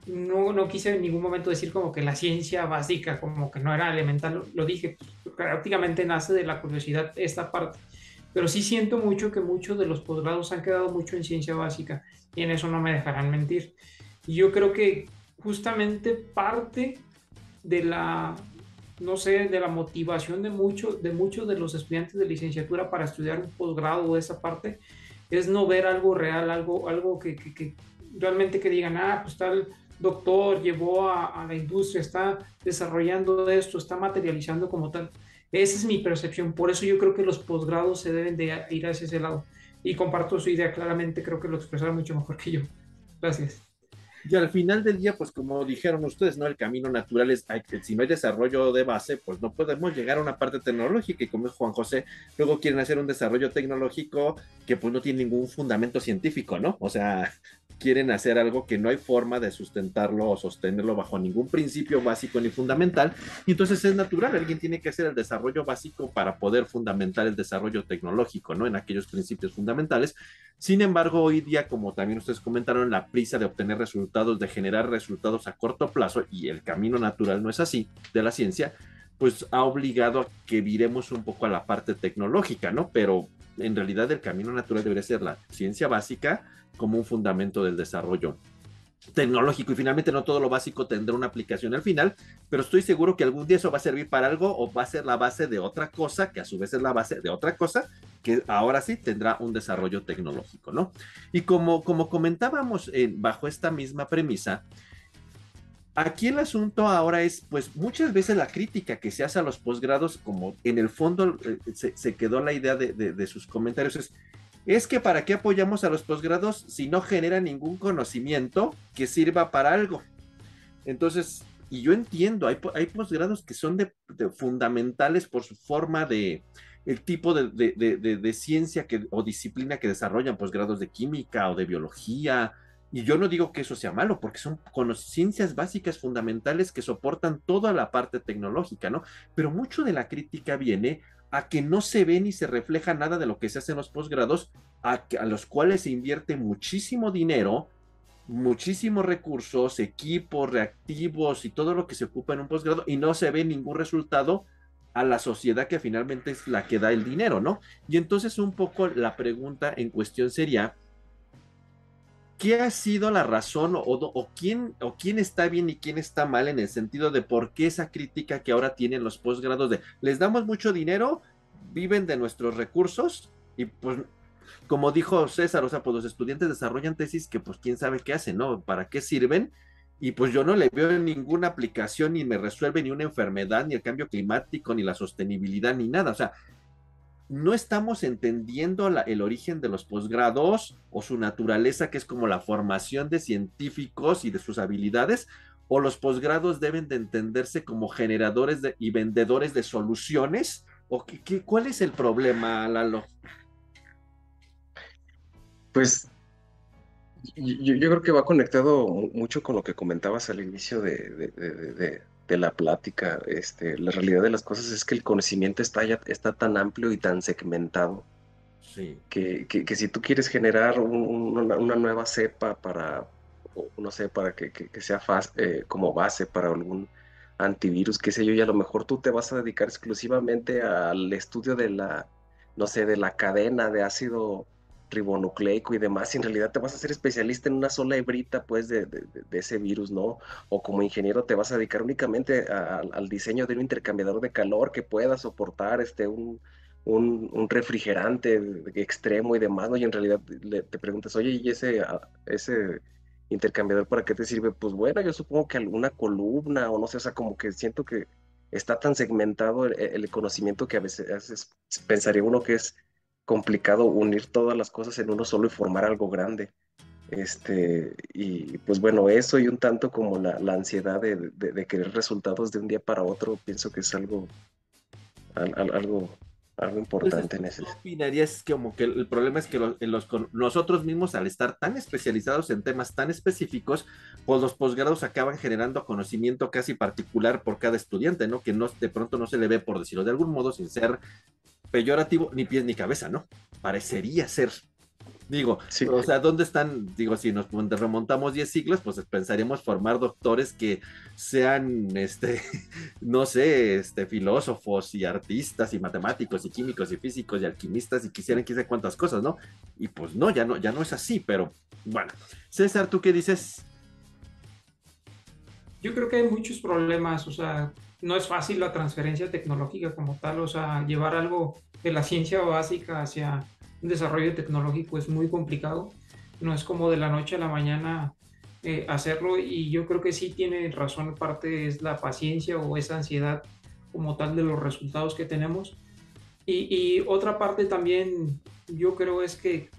No, no quise en ningún momento decir como que la ciencia básica, como que no era elemental. Lo dije, prácticamente nace de la curiosidad esta parte. Pero sí siento mucho que muchos de los posgrados han quedado mucho en ciencia básica y en eso no me dejarán mentir. Y yo creo que justamente parte de la, no sé, de la motivación de, mucho, de muchos de los estudiantes de licenciatura para estudiar un posgrado o esa parte es no ver algo real, algo, algo que, realmente que digan, ah, pues tal doctor llevó a, a, la industria, está desarrollando esto, está materializando como tal. Esa es mi percepción, por eso yo creo que los posgrados se deben de ir hacia ese lado. Y comparto su idea claramente, creo que lo expresaron mucho mejor que yo. Gracias. Y al final del día, pues como dijeron ustedes, ¿no? El camino natural es, si no hay desarrollo de base, pues no podemos llegar a una parte tecnológica y como es Juan José, luego quieren hacer un desarrollo tecnológico que pues no tiene ningún fundamento científico, ¿no? O sea, quieren hacer algo que no hay forma de sustentarlo o sostenerlo bajo ningún principio básico ni fundamental. Y entonces es natural, alguien tiene que hacer el desarrollo básico para poder fundamentar el desarrollo tecnológico, ¿no? En aquellos principios fundamentales. Sin embargo, hoy día, como también ustedes comentaron, la prisa de obtener resultados, de generar resultados a corto plazo, y el camino natural no es así de la ciencia, pues ha obligado a que viremos un poco a la parte tecnológica, ¿no? Pero en realidad el camino natural debería ser la ciencia básica, como un fundamento del desarrollo tecnológico y finalmente no todo lo básico tendrá una aplicación al final, pero estoy seguro que algún día eso va a servir para algo o va a ser la base de otra cosa, que a su vez es la base de otra cosa, que ahora sí tendrá un desarrollo tecnológico, ¿no? Y como, como comentábamos eh, bajo esta misma premisa, aquí el asunto ahora es, pues muchas veces la crítica que se hace a los posgrados, como en el fondo eh, se, quedó la idea de, sus comentarios, es que para qué apoyamos a los posgrados si no genera ningún conocimiento que sirva para algo. Entonces, y yo entiendo, hay, posgrados que son fundamentales por su forma de, el tipo de, ciencia o disciplina que desarrollan, posgrados de química o de biología. Y yo no digo que eso sea malo, porque son ciencias básicas fundamentales que soportan toda la parte tecnológica, ¿no? Pero mucho de la crítica viene a que no se ve ni se refleja nada de lo que se hace en los posgrados, a, a los cuales se invierte muchísimo dinero, muchísimos recursos, equipos, reactivos y todo lo que se ocupa en un posgrado y no se ve ningún resultado a la sociedad que finalmente es la que da el dinero, ¿no? Y entonces un poco la pregunta en cuestión sería, ¿qué ha sido la razón o, quién, o quién está bien y quién está mal en el sentido de por qué esa crítica que ahora tienen los posgrados de les damos mucho dinero, viven de nuestros recursos y pues como dijo César, o sea, pues los estudiantes desarrollan tesis que pues quién sabe qué hacen, ¿no? ¿Para qué sirven? Y pues yo no le veo ninguna aplicación ni me resuelve ni una enfermedad, ni el cambio climático, ni la sostenibilidad, ni nada. O sea, no estamos entendiendo el origen de los posgrados o su naturaleza, que es como la formación de científicos y de sus habilidades, o los posgrados deben de entenderse como generadores y vendedores de soluciones, o qué, cuál es el problema, Lalo? Pues yo, creo que va conectado mucho con lo que comentabas al inicio de, la plática. Este, la realidad de las cosas es que el conocimiento está, ya, está tan amplio y tan segmentado que, si tú quieres generar una, nueva cepa para, no sé, para que, sea eh, como base para algún antivirus, qué sé yo, y a lo mejor tú te vas a dedicar exclusivamente al estudio de la, no sé, de la cadena de ácido ribonucleico y demás, y en realidad te vas a ser especialista en una sola hebrita, pues, de, ese virus, ¿no? O como ingeniero te vas a dedicar únicamente al diseño de un intercambiador de calor que pueda soportar este, un, un, refrigerante extremo y demás, ¿no? Y en realidad te preguntas, oye, ¿y ese, ese intercambiador para qué te sirve? Pues bueno, yo supongo que alguna columna o no sé, o sea, como que siento que está tan segmentado el, conocimiento que a veces pensaría uno que es complicado unir todas las cosas en uno solo y formar algo grande. Este, y pues bueno, eso y un tanto como la, ansiedad de, querer resultados de un día para otro, pienso que es algo, algo, algo importante en ese. opinarías como que el problema es que los, nosotros mismos, al estar tan especializados en temas tan específicos, pues los posgrados acaban generando conocimiento casi particular por cada estudiante, ¿no? Que no, de pronto no se le ve, por decirlo de algún modo, sin ser peyorativo, ni pies ni cabeza, ¿no? Parecería ser. Digo, o sea, ¿dónde están? Digo, si nos remontamos 10 siglos, pues pensaríamos formar doctores que sean, este, no sé, este, filósofos y artistas y matemáticos y químicos y físicos y alquimistas y quisieran que cuántas cosas, ¿no? Y pues no, ya no, ya no es así, pero bueno. César, ¿tú qué dices? Yo creo que hay muchos problemas, o sea, no es fácil la transferencia tecnológica como tal, o sea, llevar algo de la ciencia básica hacia un desarrollo tecnológico es muy complicado, no es como de la noche a la mañana eh, hacerlo y yo creo que sí tiene razón, parte es la paciencia o esa ansiedad como tal de los resultados que tenemos. Y, y otra parte también yo creo es que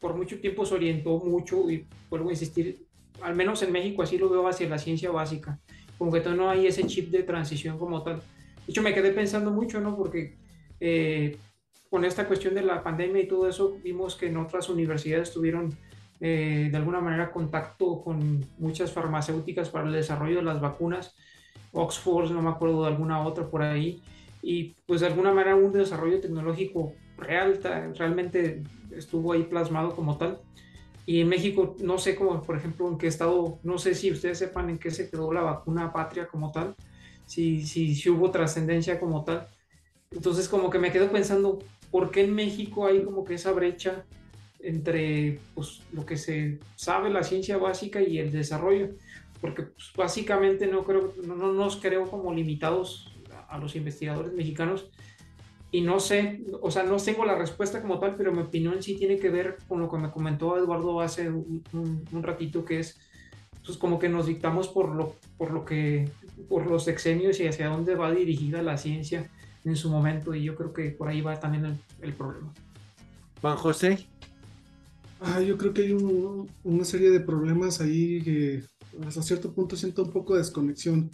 por mucho tiempo se orientó mucho, y vuelvo a insistir, al menos en México así lo veo hacia la ciencia básica como que no hay ese chip de transición como tal. De hecho, me quedé pensando mucho, ¿no? Porque eh, con esta cuestión de la pandemia y todo eso, vimos que en otras universidades tuvieron eh, de alguna manera contacto con muchas farmacéuticas para el desarrollo de las vacunas, Oxford, no me acuerdo de alguna otra por ahí, y pues de alguna manera un desarrollo tecnológico real, realmente estuvo ahí plasmado como tal. Y en México, no sé cómo, por ejemplo, en qué estado, no sé si ustedes sepan en qué se quedó la vacuna patria como tal, si, si, si hubo trascendencia como tal. Entonces, como que me quedo pensando, ¿por qué en México hay como que esa brecha entre pues, lo que se sabe, la ciencia básica y el desarrollo? Porque pues, básicamente no, creo, no, no nos creo como limitados a los investigadores mexicanos y no sé, o sea, no tengo la respuesta como tal, pero mi opinión sí tiene que ver con lo que me comentó Eduardo hace un, ratito, que es, pues como que nos dictamos por lo, por lo que, por los exenios y hacia dónde va dirigida la ciencia en su momento, y yo creo que por ahí va también el, problema. Juan José. Ah, yo creo que hay una serie de problemas ahí que hasta cierto punto siento un poco de desconexión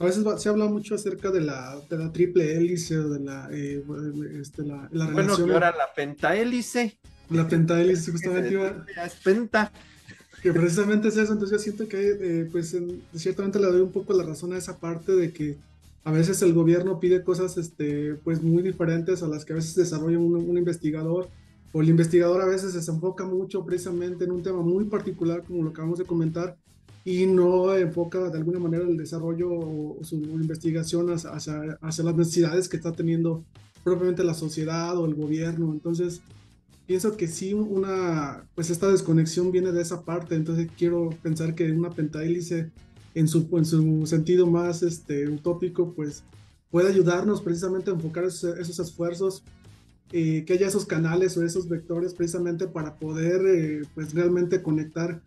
a veces se habla mucho acerca de la, de la triple hélice o de la, eh, este, la, la bueno, relación. Bueno, ahora la pentahélice. La pentahélice, justamente iba. Es penta. Que precisamente es eso, entonces yo siento que, eh, pues, ciertamente le doy un poco la razón a esa parte de que a veces el gobierno pide cosas, este, pues, muy diferentes a las que a veces desarrolla un, un investigador, o el investigador a veces se enfoca mucho precisamente en un tema muy particular, como lo que acabamos de comentar, y no enfoca de alguna manera el desarrollo o su investigación hacia, hacia, las necesidades que está teniendo propiamente la sociedad o el gobierno. Entonces, pienso que sí, una, pues esta desconexión viene de esa parte. Entonces, quiero pensar que una pentahélice, en su, en su sentido más este, utópico, pues puede ayudarnos precisamente a enfocar esos, esos esfuerzos eh, que haya esos canales o esos vectores precisamente para poder eh, pues realmente conectar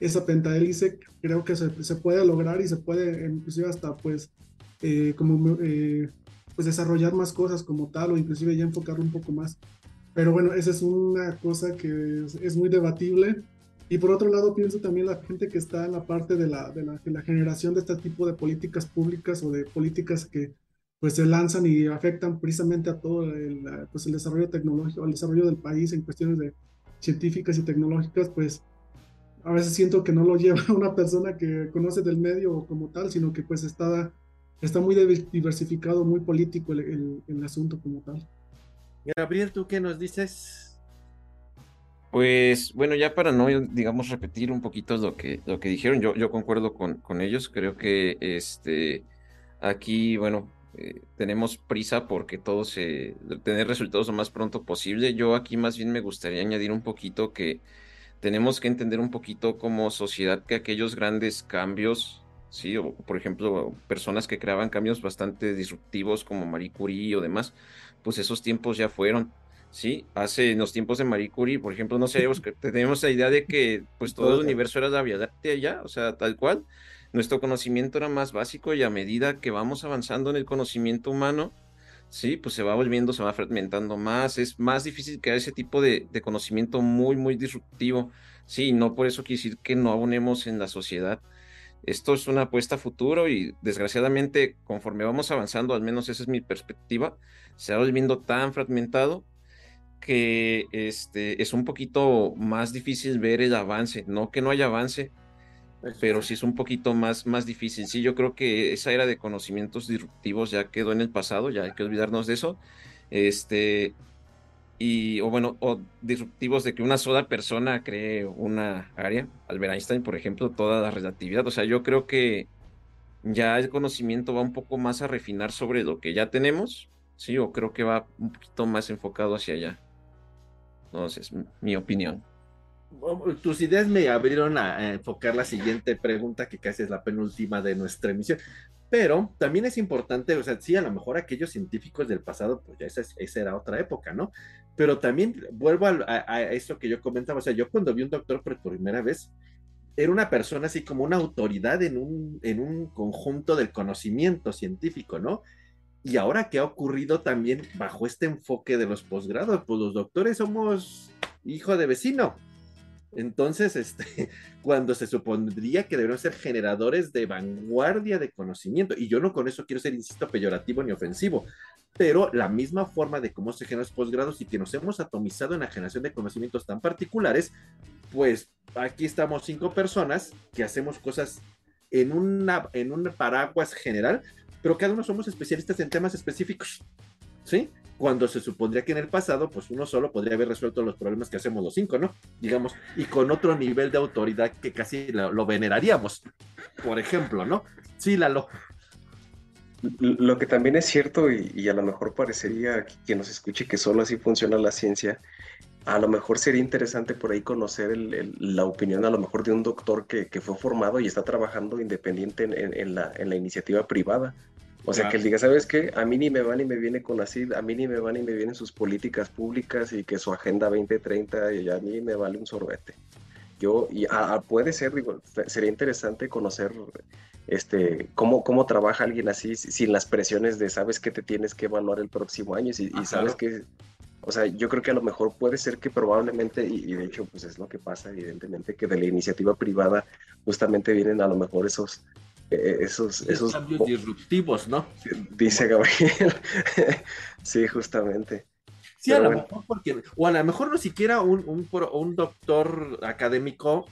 esa pentahélice, creo que se, se, puede lograr y se puede inclusive hasta pues eh, como pues desarrollar más cosas como tal o inclusive ya enfocar un poco más. Pero bueno, esa es una cosa que es, es, muy debatible. Y por otro lado, pienso también la gente que está en la parte de la, de la, de la generación de este tipo de políticas públicas o de políticas que pues se lanzan y afectan precisamente a todo el, pues, el desarrollo tecnológico, el desarrollo del país en cuestiones de científicas y tecnológicas, pues a veces siento que no lo lleva una persona que conoce del medio como tal, sino que pues está, está muy diversificado, muy político el, el, el asunto como tal. Gabriel, ¿tú qué nos dices? Pues bueno, ya para no, digamos, repetir un poquito lo que, lo que dijeron, yo, yo concuerdo con, con ellos, creo que este, aquí, bueno, eh, tenemos prisa porque todo se tener resultados lo más pronto posible. Yo aquí más bien me gustaría añadir un poquito que tenemos que entender un poquito como sociedad que aquellos grandes cambios, sí, o por ejemplo, personas que creaban cambios bastante disruptivos como Marie Curie o demás, pues esos tiempos ya fueron. Sí, hace en los tiempos de Marie Curie, por ejemplo, no sé, tenemos la idea de que pues todo el universo era la Vía Láctea ya, o sea, tal cual, nuestro conocimiento era más básico y a medida que vamos avanzando en el conocimiento humano, sí, pues se va volviendo, se va fragmentando más, es más difícil crear ese tipo de, conocimiento muy, muy disruptivo, sí, no por eso quiere decir que no abonemos en la sociedad. Esto es una apuesta a futuro y desgraciadamente conforme vamos avanzando, al menos esa es mi perspectiva, se va volviendo tan fragmentado que este, es un poquito más difícil ver el avance, no que no haya avance, pero sí es un poquito más, más difícil. Sí, yo creo que esa era de conocimientos disruptivos ya quedó en el pasado, ya hay que olvidarnos de eso. Este, y, o bueno, o disruptivos de que una sola persona cree una área. Albert Einstein, por ejemplo, toda la relatividad. O sea, yo creo que ya el conocimiento va un poco más a refinar sobre lo que ya tenemos, sí, o creo que va un poquito más enfocado hacia allá. Entonces, mi opinión tus ideas me abrieron a, enfocar la siguiente pregunta, que casi es la penúltima de nuestra emisión. Pero también es importante, o sea, sí, a lo mejor aquellos científicos del pasado, pues ya esa, esa era otra época, ¿no? Pero también vuelvo a, a, eso que yo comentaba, o sea, yo cuando vi un doctor por primera vez, era una persona así como una autoridad en un, en un conjunto del conocimiento científico, ¿no? Y ahora, ¿qué ha ocurrido también bajo este enfoque de los posgrados? Pues los doctores somos hijo de vecino, entonces, este, cuando se supondría que deberían ser generadores de vanguardia de conocimiento, y yo no con eso quiero ser, insisto, peyorativo ni ofensivo, pero la misma forma de cómo se generan los posgrados y que nos hemos atomizado en la generación de conocimientos tan particulares, pues aquí estamos cinco personas que hacemos cosas en, una, en un paraguas general, pero cada uno somos especialistas en temas específicos, ¿sí? Cuando se supondría que en el pasado, pues uno solo podría haber resuelto los problemas que hacemos los cinco, ¿no? Digamos, y con otro nivel de autoridad que casi lo, veneraríamos, por ejemplo, ¿no? Sí, Lalo. Lo que también es cierto, y, a lo mejor parecería que nos escuche que solo así funciona la ciencia, a lo mejor sería interesante por ahí conocer la opinión a lo mejor de un doctor que, fue formado y está trabajando independiente en, la, en la iniciativa privada o sea, que él diga, ¿sabes qué? A mí ni me va ni me viene con así, a mí ni me va ni me vienen sus políticas públicas y que su agenda 2030 y a mí me vale un sorbete. Yo, y puede ser, digo, sería interesante conocer este, cómo, cómo trabaja alguien así sin las presiones de sabes que te tienes que evaluar el próximo año y, y sabes que, o sea, yo creo que a lo mejor puede ser que probablemente, y, y, de hecho pues es lo que pasa evidentemente, que de la iniciativa privada justamente vienen a lo mejor esos, esos, esos cambios disruptivos, ¿no? Dice Gabriel. sí, justamente. Sí, a lo mejor porque, o a lo mejor no siquiera un, un, un, doctor académico,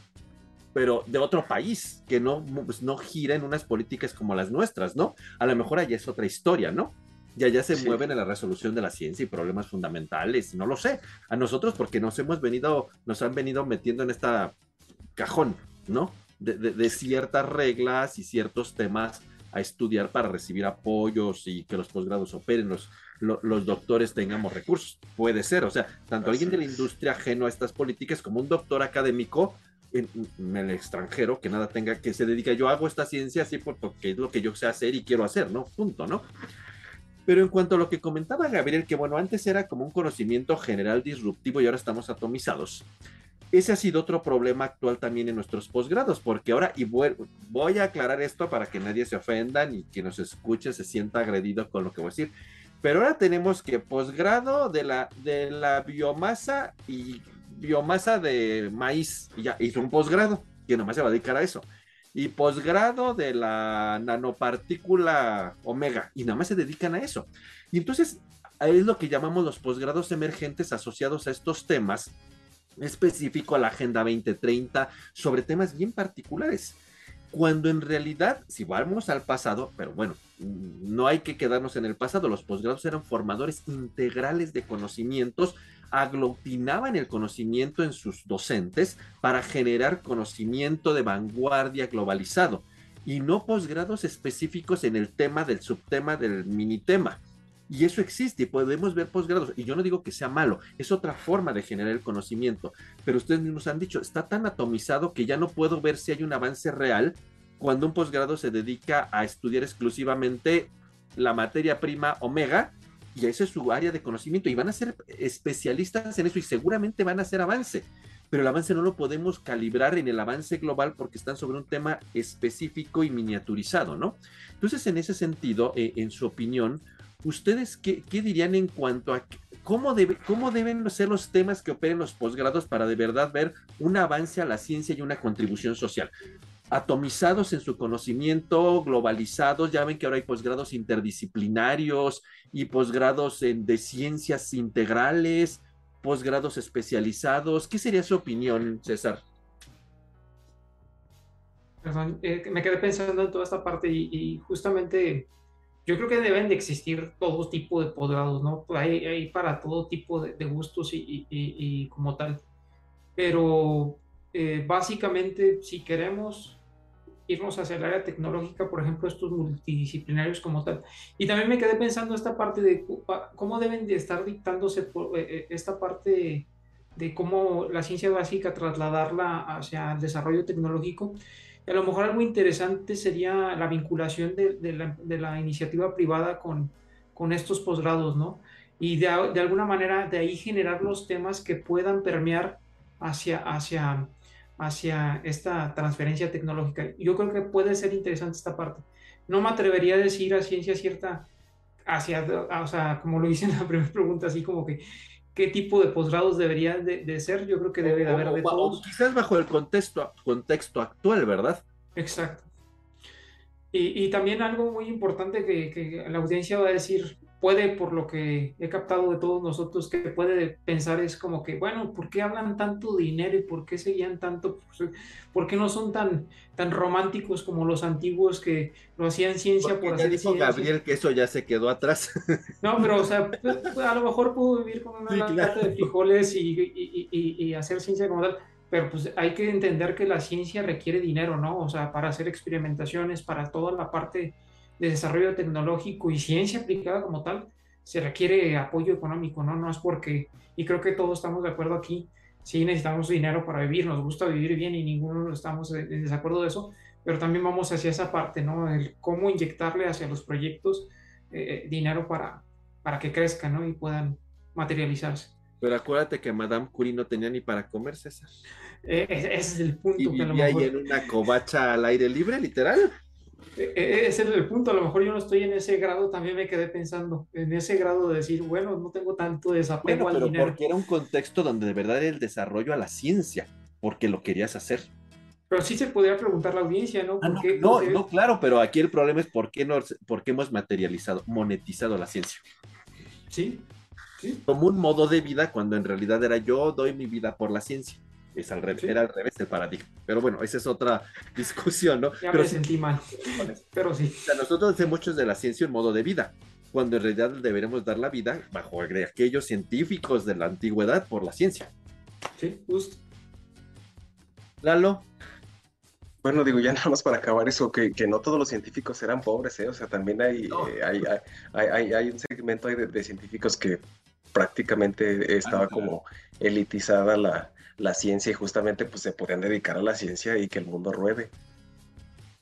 pero de otro país, que no, pues, no gira en unas políticas como las nuestras, ¿no? A lo mejor allá es otra historia, ¿no? Y allá se mueven en la resolución de la ciencia y problemas fundamentales, no lo sé. A nosotros porque nos hemos venido, nos han venido metiendo en esta cajón, ¿no? De, ciertas reglas y ciertos temas a estudiar para recibir apoyos y que los posgrados operen, los, los, doctores tengamos recursos. Puede ser, o sea, tanto alguien de la industria ajeno a estas políticas como un doctor académico en, el extranjero que nada tenga que se dedica, yo hago esta ciencia así porque es lo que yo sé hacer y quiero hacer, ¿no? Punto, ¿no? Pero en cuanto a lo que comentaba Gabriel, que bueno, antes era como un conocimiento general disruptivo y ahora estamos atomizados. Ese ha sido otro problema actual también en nuestros posgrados, porque ahora, y voy, a aclarar esto para que nadie se ofenda ni quien nos escuche se sienta agredido con lo que voy a decir, pero ahora tenemos que posgrado de la, de la biomasa y biomasa de maíz, y ya hizo un posgrado, que nomás se va a dedicar a eso. Y posgrado de la nanopartícula omega, y nada más se dedican a eso. Y entonces es lo que llamamos los posgrados emergentes asociados a estos temas, específico a la Agenda 2030, sobre temas bien particulares. Cuando en realidad, si vamos al pasado, pero bueno, no hay que quedarnos en el pasado, los posgrados eran formadores integrales de conocimientos aglutinaban el conocimiento en sus docentes para generar conocimiento de vanguardia globalizado y no posgrados específicos en el tema del subtema del minitema. Y eso existe y podemos ver posgrados. Y yo no digo que sea malo, es otra forma de generar el conocimiento. Pero ustedes mismos han dicho, está tan atomizado que ya no puedo ver si hay un avance real cuando un posgrado se dedica a estudiar exclusivamente la materia prima omega y esa es su área de conocimiento y van a ser especialistas en eso y seguramente van a hacer avance, pero el avance no lo podemos calibrar en el avance global porque están sobre un tema específico y miniaturizado, ¿no? Entonces, en ese sentido, eh, en su opinión, ¿ustedes qué, dirían en cuanto a cómo, debe, cómo deben ser los temas que operen los posgrados para de verdad ver un avance a la ciencia y una contribución social? atomizados en su conocimiento, globalizados. Ya ven que ahora hay posgrados interdisciplinarios y posgrados de ciencias integrales, posgrados especializados. ¿Qué sería su opinión, César? Perdón, eh, me quedé pensando en toda esta parte y, justamente yo creo que deben de existir todo tipo de posgrados, ¿no? Hay, hay para todo tipo de, gustos y, como tal. Pero eh, básicamente, si queremos irnos hacia el área tecnológica, por ejemplo, estos multidisciplinarios como tal. Y también me quedé pensando esta parte de cómo deben de estar dictándose por, eh, eh, esta parte de cómo la ciencia básica trasladarla hacia el desarrollo tecnológico. A lo mejor algo interesante sería la vinculación de, la, iniciativa privada con, estos posgrados, ¿no? Y de, alguna manera de ahí generar los temas que puedan permear hacia esta transferencia tecnológica. Yo creo que puede ser interesante esta parte. No me atrevería a decir a ciencia cierta, hacia, o sea, como lo hice en la primera pregunta, así como que qué tipo de posgrados debería de, ser. Yo creo que debe de haber de todos. quizás bajo el contexto, contexto actual, ¿verdad? Exacto. Y, y también algo muy importante que, que la audiencia va a decir, puede, por lo que he captado de todos nosotros, que puede pensar es como que, bueno, ¿por qué hablan tanto dinero y por qué seguían tanto? ¿Por qué no son tan, tan románticos como los antiguos que lo hacían ciencia por hacer dijo Gabriel que eso ya se quedó atrás. No, pero, o sea, pues, pues, a lo mejor pudo vivir con una sí, de frijoles y, y, y, y, hacer ciencia como tal, pero pues hay que entender que la ciencia requiere dinero, ¿no? O sea, para hacer experimentaciones, para toda la parte de desarrollo tecnológico y ciencia aplicada como tal, se requiere apoyo económico, ¿no? No es porque, y creo que todos estamos de acuerdo aquí, sí necesitamos dinero para vivir, nos gusta vivir bien y ninguno estamos en desacuerdo de eso, pero también vamos hacia esa parte, ¿no? El cómo inyectarle hacia los proyectos eh, eh, dinero para, para que crezcan, ¿no? Y puedan materializarse. Pero acuérdate que Madame Curie no tenía ni para comer, César. Eh, ese es el punto. Y vivía ahí en una covacha al aire libre, literal. E, e, ese es el punto, a lo mejor yo no estoy en ese grado, también me quedé pensando, en ese grado de decir, bueno, no tengo tanto desapego bueno, pero porque era un contexto donde de verdad era el desarrollo a la ciencia, porque lo querías hacer. Pero sí se podría preguntar la audiencia, ¿no? Ah, no, no, claro, pero aquí el problema es por qué, no, por qué hemos materializado, monetizado la ciencia. Sí, sí. Como un modo de vida cuando en realidad era yo doy mi vida por la ciencia es al revés, era al revés el paradigma. Pero bueno, esa es otra discusión, ¿no? Ya pero me sentí mal, pero sí. nosotros hacemos de la ciencia un modo de vida, cuando en realidad deberemos dar la vida bajo aquellos científicos de la antigüedad por la ciencia. Sí, justo. Lalo. Bueno, digo, ya nada más para acabar eso, que, que no todos los científicos eran pobres, ¿eh? O sea, también hay, eh, hay, hay, hay, un segmento de, de científicos que prácticamente estaba como elitizada la, la ciencia y justamente pues se podían dedicar a la ciencia y que el mundo ruede.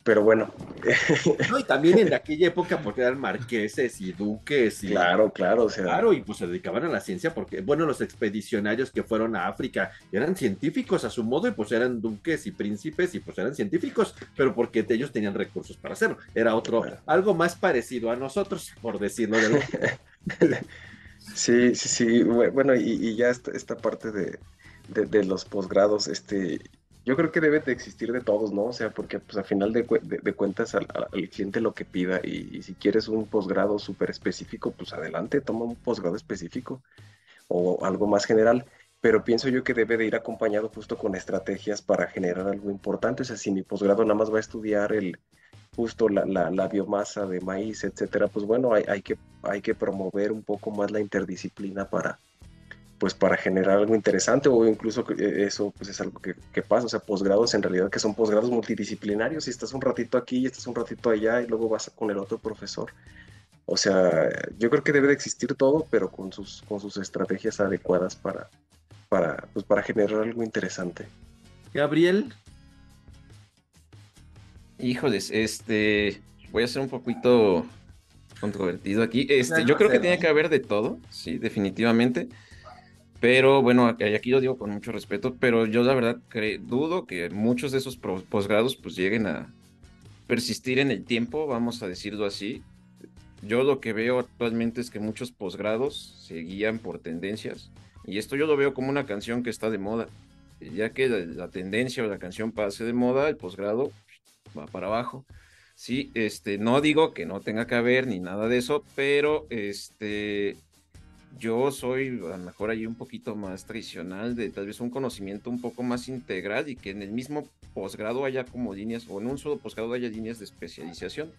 pero bueno. No, y también en aquella época, porque eran marqueses y duques. Y, claro, claro. O sea, claro, y pues se dedicaban a la ciencia porque, bueno, los expedicionarios que fueron a África eran científicos a su modo y pues eran duques y príncipes y pues eran científicos, pero porque ellos tenían recursos para hacerlo. Era otro, algo más parecido a nosotros, por decirlo de Sí, sí, sí. Bueno, y, ya esta, parte de, de los posgrados, este, yo creo que debe de existir de todos, ¿no? O sea, porque pues al final de, cuentas al, cliente lo que pida y, si quieres un posgrado súper específico, pues adelante, toma un posgrado específico o algo más general. Pero pienso yo que debe de ir acompañado justo con estrategias para generar algo importante. O sea, si mi posgrado nada más va a estudiar el justo la, la, biomasa de maíz, etcétera, pues bueno, hay, que, hay que promover un poco más la interdisciplina para, pues para generar algo interesante o incluso eh, eso pues es algo que, pasa, o sea, posgrados en realidad que son posgrados multidisciplinarios y estás un ratito aquí y estás un ratito allá y luego vas con el otro profesor. O sea, yo creo que debe de existir todo, pero con sus, con sus estrategias adecuadas para, para, pues para generar algo interesante. Gabriel. Híjoles, este, voy a ser un poquito controvertido aquí. Este, yo creo que tiene que haber de todo, sí, definitivamente. Pero bueno, aquí lo digo con mucho respeto, pero yo la verdad dudo que muchos de esos posgrados pues lleguen a persistir en el tiempo, vamos a decirlo así. Yo lo que veo actualmente es que muchos posgrados se guían por tendencias y esto yo lo veo como una canción que está de moda. Ya que la, tendencia o la canción pase de moda, el posgrado va para abajo. Sí, este, no digo que no tenga que haber ni nada de eso, pero este, yo soy a lo mejor ahí un poquito más tradicional, de tal vez un conocimiento un poco más integral y que en el mismo posgrado haya como líneas, o en un solo posgrado haya líneas de especialización.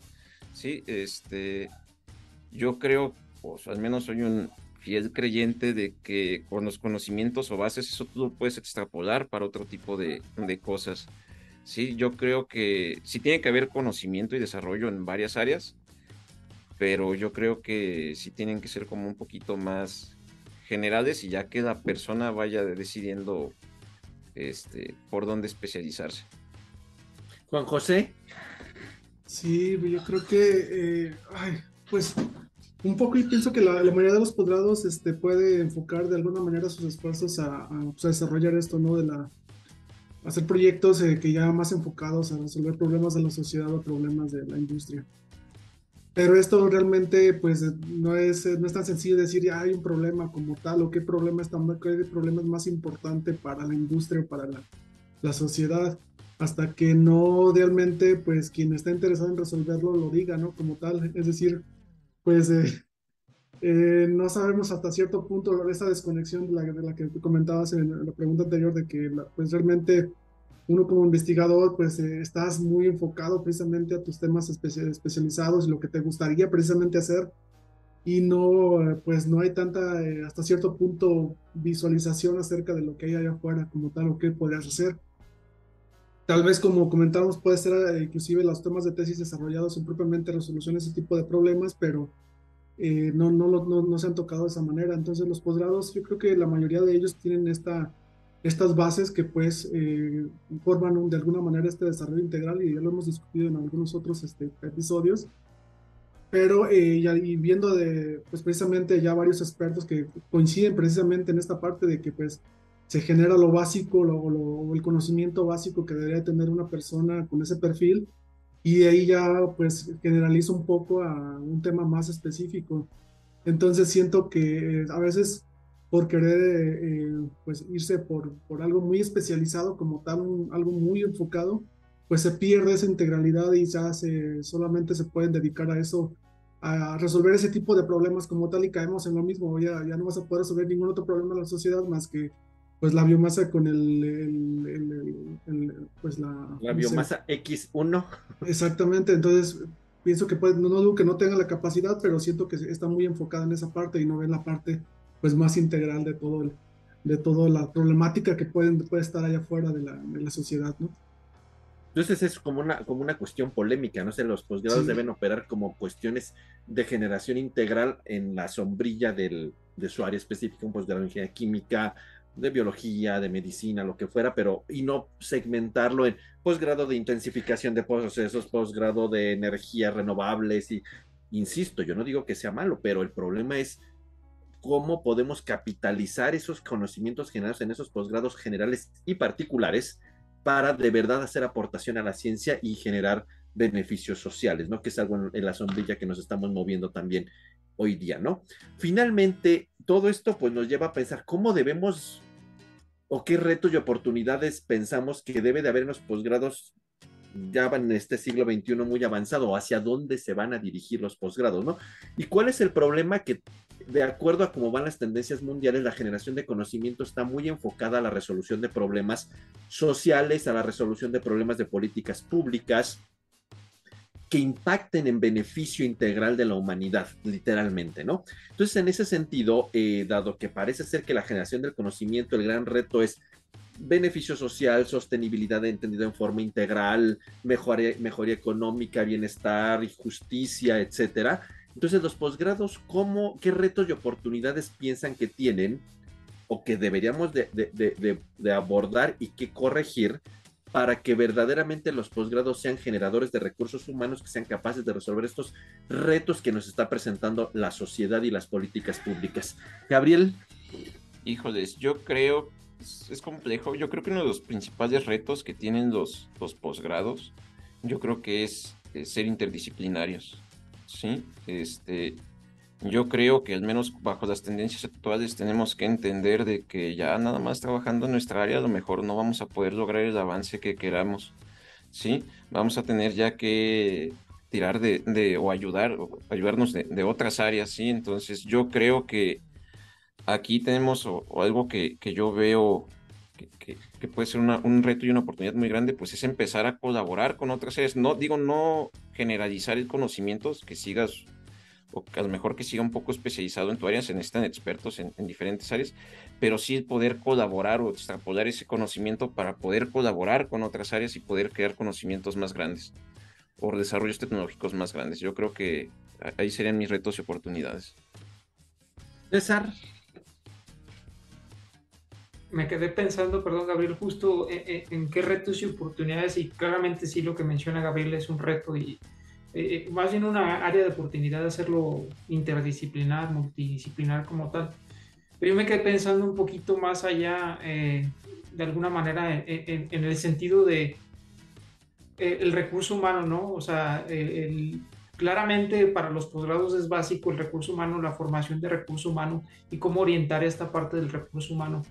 Sí, este, yo creo, pues al menos soy un fiel creyente de que con los conocimientos o bases eso tú lo puedes extrapolar para otro tipo de, de cosas. Sí, yo creo que sí tiene que haber conocimiento y desarrollo en varias áreas, pero yo creo que sí tienen que ser como un poquito más generales y ya que la persona vaya decidiendo este, por dónde especializarse. Juan José. Sí, yo creo que, eh, pues un poco y pienso que la, mayoría de los posgrados este, puede enfocar de alguna manera sus esfuerzos a, pues, desarrollar esto, ¿no? De la, hacer proyectos eh, que ya más enfocados a resolver problemas de la sociedad o problemas de la industria. Pero esto realmente, pues, no es, no es tan sencillo decir, hay un problema como tal, o qué problema, está, qué problema es más importante para la industria o para la, la sociedad, hasta que no realmente, pues, quien está interesado en resolverlo lo diga, ¿no? Como tal. Es decir, pues, eh, eh, no sabemos hasta cierto punto esa desconexión de la, de la que comentabas en la pregunta anterior, de que, pues, realmente uno como investigador, pues eh, estás muy enfocado precisamente a tus temas especializados y lo que te gustaría precisamente hacer y no, pues no hay tanta, eh, hasta cierto punto, visualización acerca de lo que hay allá afuera como tal o qué podrías hacer. Tal vez como comentamos puede ser eh, inclusive los temas de tesis desarrollados son propiamente resolución de ese tipo de problemas, pero no, no, no, no se han tocado de esa manera. Entonces los posgrados, yo creo que la mayoría de ellos tienen esta estas bases que pues eh, forman de alguna manera este desarrollo integral y ya lo hemos discutido en algunos otros este, episodios. Pero eh, ya, y viendo de, pues precisamente ya varios expertos que coinciden precisamente en esta parte de que pues se genera lo básico, lo, el conocimiento básico que debería tener una persona con ese perfil y de ahí ya pues generaliza un poco a un tema más específico. Entonces siento que a veces por querer eh, pues irse por, por algo muy especializado como tal, algo muy enfocado, pues se pierde esa integralidad y ya se, solamente se pueden dedicar a eso, a resolver ese tipo de problemas como tal y caemos en lo mismo, ya, ya no vas a poder resolver ningún otro problema en la sociedad más que pues la biomasa con el, el, pues la, la biomasa X1. Exactamente, entonces pienso que pues, no, no digo que no tenga la capacidad, pero siento que está muy enfocada en esa parte y no ve la parte pues más integral de todo de toda la problemática que pueden, puede estar allá afuera de la, de la sociedad, ¿no? Entonces es como una, como una cuestión polémica, no sé, los posgrados deben operar como cuestiones de generación integral en la sombrilla del, de su área específica, un posgrado en ingeniería química, de biología, de medicina, lo que fuera, pero y no segmentarlo en posgrado de intensificación de procesos, posgrado de energías renovables y insisto, yo no digo que sea malo, pero el problema es cómo podemos capitalizar esos conocimientos generados en esos posgrados generales y particulares para de verdad hacer aportación a la ciencia y generar beneficios sociales, ¿no? Que es algo en la sombrilla que nos estamos moviendo también hoy día, ¿no? Finalmente, todo esto pues nos lleva a pensar cómo debemos o qué retos y oportunidades pensamos que debe de haber en los posgrados ya en este siglo XXI muy avanzado, hacia dónde se van a dirigir los posgrados, ¿no? Y cuál es el problema que, de acuerdo a cómo van las tendencias mundiales, la generación de conocimiento está muy enfocada a la resolución de problemas sociales, a la resolución de problemas de políticas públicas, que impacten en beneficio integral de la humanidad, literalmente, ¿no? Entonces, en ese sentido, eh, dado que parece ser que la generación del conocimiento, el gran reto es beneficio social, sostenibilidad entendida en forma integral, mejoría, mejoría económica, bienestar y justicia, etcétera. Entonces, los posgrados, ¿cómo, qué retos y oportunidades piensan que tienen o que deberíamos de, abordar y qué corregir para que verdaderamente los posgrados sean generadores de recursos humanos que sean capaces de resolver estos retos que nos está presentando la sociedad y las políticas públicas. Gabriel. Híjoles, yo creo, es, complejo, yo creo que uno de los principales retos que tienen los, los posgrados, yo creo que es ser interdisciplinarios, ¿sí? Este, yo creo que al menos bajo las tendencias actuales tenemos que entender de que ya nada más trabajando en nuestra área a lo mejor no vamos a poder lograr el avance que queramos, ¿sí? Vamos a tener ya que tirar de, o ayudar, o ayudarnos de, otras áreas, ¿sí? Entonces yo creo que aquí tenemos algo que, yo veo que, que, puede ser un reto y una oportunidad muy grande, pues es empezar a colaborar con otras áreas. No digo no generalizar el conocimiento, que sigas o a lo mejor que siga un poco especializado en tu área, se necesitan expertos en, diferentes áreas, pero sí poder colaborar o extrapolar ese conocimiento para poder colaborar con otras áreas y poder crear conocimientos más grandes o desarrollos tecnológicos más grandes. Yo creo que ahí serían mis retos y oportunidades. César. Me quedé pensando, perdón Gabriel, justo en, en qué retos y oportunidades y claramente sí lo que menciona Gabriel es un reto y, eh, eh, más bien una área de oportunidad de hacerlo interdisciplinar, multidisciplinar como tal. Pero yo me quedé pensando un poquito más allá, eh, de alguna manera, en, el sentido de el recurso humano, ¿no? O sea, claramente para los posgrados es básico el recurso humano, la formación de recurso humano y cómo orientar esta parte del recurso humano.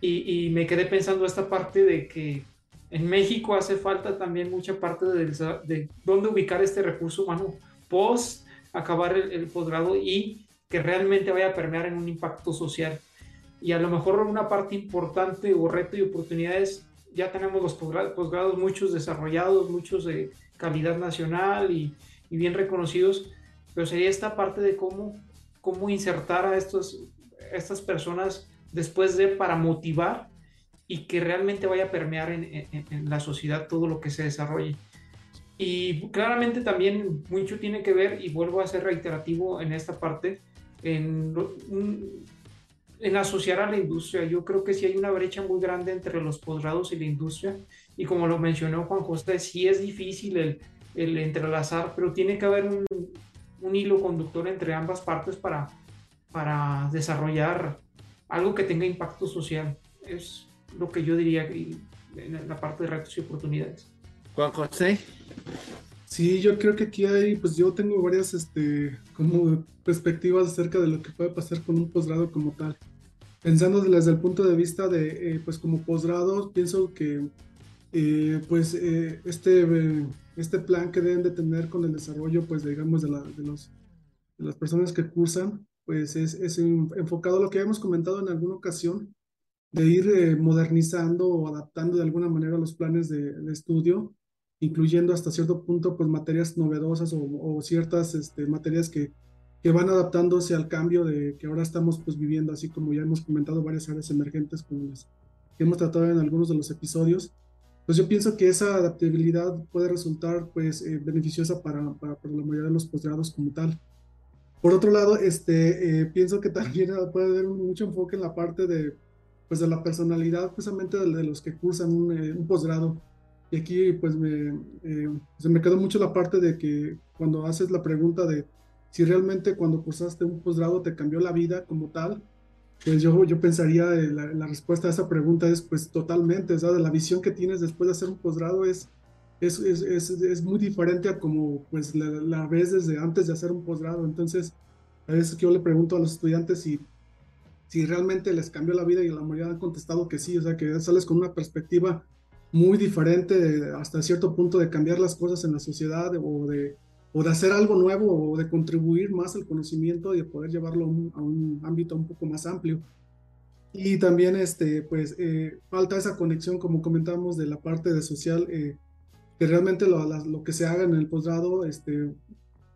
Y, y me quedé pensando esta parte de que en México hace falta también mucha parte de, de dónde ubicar este recurso humano post acabar el, posgrado y que realmente vaya a permear en un impacto social. Y a lo mejor una parte importante o reto y oportunidades, ya tenemos los posgrados, muchos desarrollados, muchos de calidad nacional y, y, bien reconocidos, pero sería esta parte de cómo, cómo insertar a estos, estas personas después de para motivar y que realmente vaya a permear en, la sociedad todo lo que se desarrolle. Y claramente también mucho tiene que ver, y vuelvo a ser reiterativo en esta parte, en, en asociar a la industria. Yo creo que sí hay una brecha muy grande entre los posgrados y la industria, y como lo mencionó Juan José, sí es difícil el, el entrelazar, pero tiene que haber un, un hilo conductor entre ambas partes para, para desarrollar algo que tenga impacto social. Es, lo que yo diría en la parte de retos y oportunidades. Juan José. Sí, yo creo que aquí hay, pues yo tengo varias, este, como perspectivas acerca de lo que puede pasar con un posgrado como tal. Pensando desde el punto de vista de, eh, pues como posgrado, pienso que, eh, pues eh, este, este plan que deben de tener con el desarrollo, pues digamos, de, la, de, los, de las personas que cursan, pues es, enfocado lo que hemos comentado en alguna ocasión, de ir eh, modernizando o adaptando de alguna manera los planes de, estudio, incluyendo hasta cierto punto pues materias novedosas o, ciertas este, materias que, que, van adaptándose al cambio de que ahora estamos pues viviendo, así como ya hemos comentado varias áreas emergentes como las que hemos tratado en algunos de los episodios. Pues yo pienso que esa adaptabilidad puede resultar pues eh, beneficiosa para, para, la mayoría de los posgrados como tal. Por otro lado, este, eh, pienso que también puede haber mucho enfoque en la parte de pues de la personalidad precisamente de, los que cursan un, posgrado. Y aquí pues me, se me quedó mucho la parte de que cuando haces la pregunta de si realmente cuando cursaste un posgrado te cambió la vida como tal, pues yo, yo pensaría, la, la, respuesta a esa pregunta es pues totalmente, o sea, de la visión que tienes después de hacer un posgrado es, es, es, es, muy diferente a como pues la, la, ves desde antes de hacer un posgrado. Entonces, a veces que yo le pregunto a los estudiantes si, si realmente les cambió la vida y la mayoría han contestado que sí, o sea, que sales con una perspectiva muy diferente hasta cierto punto de cambiar las cosas en la sociedad o de o de hacer algo nuevo o de contribuir más al conocimiento y de poder llevarlo a un, ámbito un poco más amplio. Y también, este, pues, eh, falta esa conexión, como comentábamos, de la parte de social, eh, que realmente lo, lo, que se haga en el posgrado, este,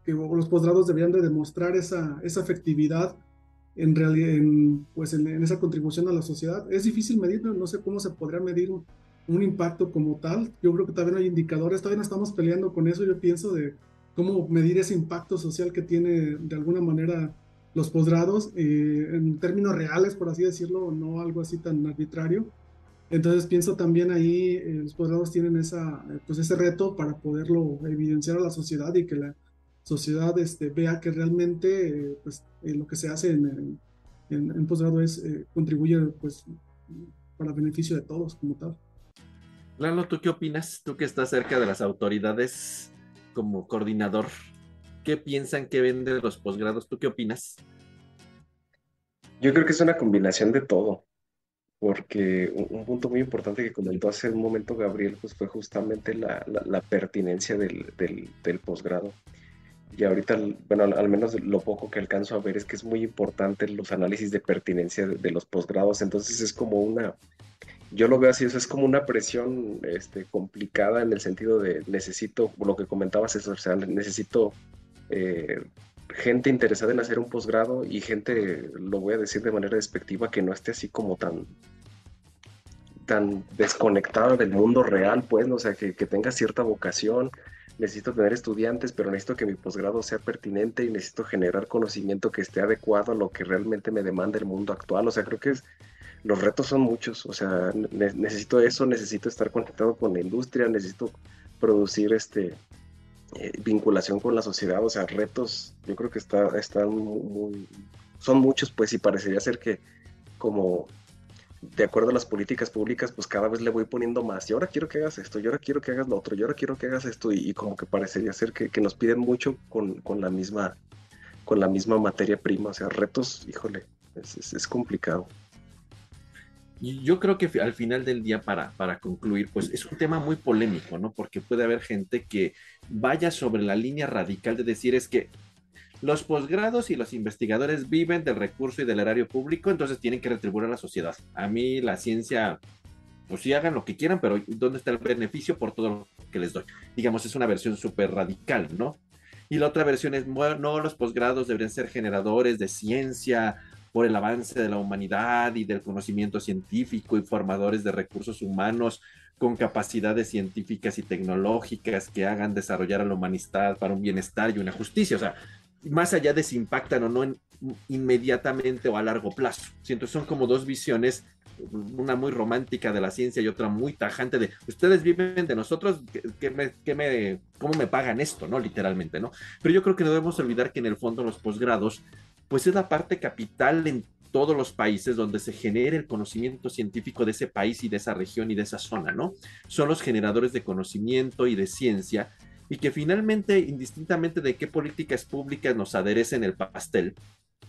que los posgrados deberían de demostrar esa, esa efectividad en, realidad, en, pues, en, esa contribución a la sociedad. Es difícil medir, no, sé cómo se podría medir un, un impacto como tal. Yo creo que también hay indicadores, todavía no estamos peleando con eso, yo pienso de cómo medir ese impacto social que tiene de alguna manera los posgrados eh, en términos reales, por así decirlo, no algo así tan arbitrario. Entonces pienso también ahí eh, los posgrados tienen esa, pues ese reto para poderlo evidenciar a la sociedad y que la sociedad este, vea que realmente eh, pues, lo que se hace en, en, en posgrado es contribuye pues para beneficio de todos como tal. Lalo, ¿tú qué opinas? Tú que estás cerca de las autoridades como coordinador, ¿qué piensan que vende los posgrados? ¿Tú qué opinas? Yo creo que es una combinación de todo, porque un, punto muy importante que comentó hace un momento Gabriel, pues fue justamente la, pertinencia del, posgrado. Y ahorita, bueno, al, menos lo poco que alcanzo a ver es que es muy importante los análisis de pertinencia de los posgrados, entonces es como una, yo lo veo así, eso es como una presión este, complicada en el sentido de necesito, lo que comentabas, eso, o sea, necesito eh, gente interesada en hacer un posgrado y gente, lo voy a decir de manera despectiva, que no esté así como tan tan desconectada del mundo real, pues, o sea, que, que tenga cierta vocación, necesito tener estudiantes, pero necesito que mi posgrado sea pertinente y necesito generar conocimiento que esté adecuado a lo que realmente me demanda el mundo actual. O sea, creo que es, los retos son muchos, o sea, necesito eso, necesito estar conectado con la industria, necesito producir este eh, vinculación con la sociedad, o sea, retos, yo creo que está, están muy, son muchos, pues, y parecería ser que como de acuerdo a las políticas públicas, pues cada vez le voy poniendo más. Y ahora quiero que hagas esto, y ahora quiero que hagas lo otro, y ahora quiero que hagas esto, y, como que parecería ser que, nos piden mucho con, la misma, con la misma materia prima. O sea, retos, híjole, es complicado. Yo creo que al final del día, para, para concluir, pues es un tema muy polémico, ¿no? Porque puede haber gente que vaya sobre la línea radical de decir es que los posgrados y los investigadores viven del recurso y del erario público, entonces tienen que retribuir a la sociedad. A mí la ciencia, pues sí hagan lo que quieran, pero ¿dónde está el beneficio por todo lo que les doy? Digamos, es una versión súper radical, ¿no? Y la otra versión es, no, los posgrados deberían ser generadores de ciencia, por el avance de la humanidad y del conocimiento científico y formadores de recursos humanos con capacidades científicas y tecnológicas que hagan desarrollar a la humanidad para un bienestar y una justicia. O sea, más allá de si impactan o no inmediatamente o a largo plazo. Siento, son como dos visiones, una muy romántica de la ciencia y otra muy tajante de, ustedes viven de nosotros, ¿qué me, me, ¿cómo me pagan esto? ¿no? Literalmente, ¿no? Pero yo creo que no debemos olvidar que en el fondo los posgrados pues es la parte capital en todos los países donde se genere el conocimiento científico de ese país y de esa región y de esa zona, ¿no? Son los generadores de conocimiento y de ciencia y que finalmente, indistintamente de qué políticas públicas nos aderecen el pastel,